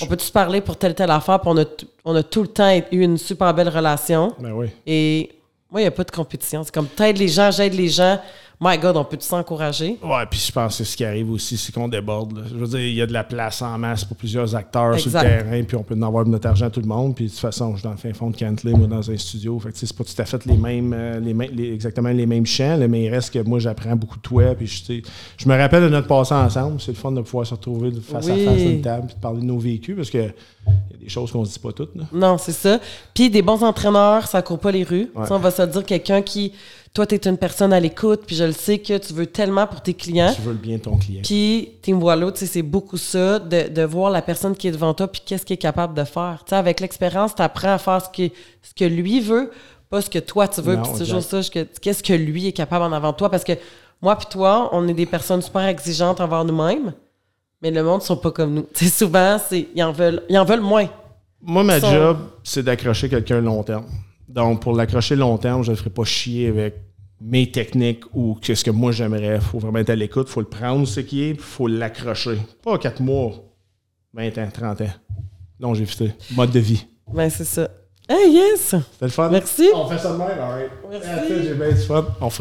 on peut-tu se parler pour telle, telle affaire? Puis on a, on a tout le temps eu une super belle relation? Ben oui. Et moi, il n'y a pas de compétition. C'est comme t'aides les gens, j'aide les gens. My God, on peut-tu s'encourager? Ouais, puis je pense que ce qui arrive aussi, c'est qu'on déborde. là. Je veux dire, il y a de la place en masse pour plusieurs acteurs sur le terrain, puis on peut en avoir de notre argent tout le monde. Puis de toute façon, je suis dans le fin fond de Cantley, moi, dans un studio. Fait que c'est pas tout à fait les mêmes, euh, les mêmes- les- exactement les mêmes champs, là, mais il reste que moi, j'apprends beaucoup de toi. Puis je, je me rappelle de notre passé ensemble. C'est le fun de pouvoir se retrouver de face Oui. à face à une table, puis de parler de nos vécus, parce que il y a des choses qu'on se dit pas toutes. là. Non, c'est ça. Puis des bons entraîneurs, ça court pas les rues. Ouais. Sais, on va se dire quelqu'un qui, toi, tu es une personne à l'écoute, puis je le sais que tu veux tellement pour tes clients. Tu veux le bien de ton client. Puis Team Wallow, tu sais, c'est beaucoup ça, de, de voir la personne qui est devant toi, puis qu'est-ce qu'il est capable de faire. Tu sais, avec l'expérience, tu apprends à faire ce que, ce que lui veut, pas ce que toi tu veux. Puis c'est toujours ça, que- qu'est-ce que lui est capable en avant de toi. Parce que moi puis toi, on est des personnes super exigeantes envers nous-mêmes, mais le monde ne sont pas comme nous. Tu sais, souvent, c'est, ils, en veulent, ils en veulent moins. Moi, ma job, c'est d'accrocher quelqu'un long terme. Donc, pour l'accrocher long terme, je ne le ferai pas chier avec mes techniques ou qu'est-ce que moi j'aimerais. Il faut vraiment être à l'écoute, il faut le prendre ce qui est, puis il faut l'accrocher. Pas 4 mois, 20 ans, 30 ans. Longévité, mode de vie. Ben, c'est ça. Hey, yes! C'était le fun? Merci. On fait ça de même, alright. Merci. Attends, J'ai bien du fun. On fera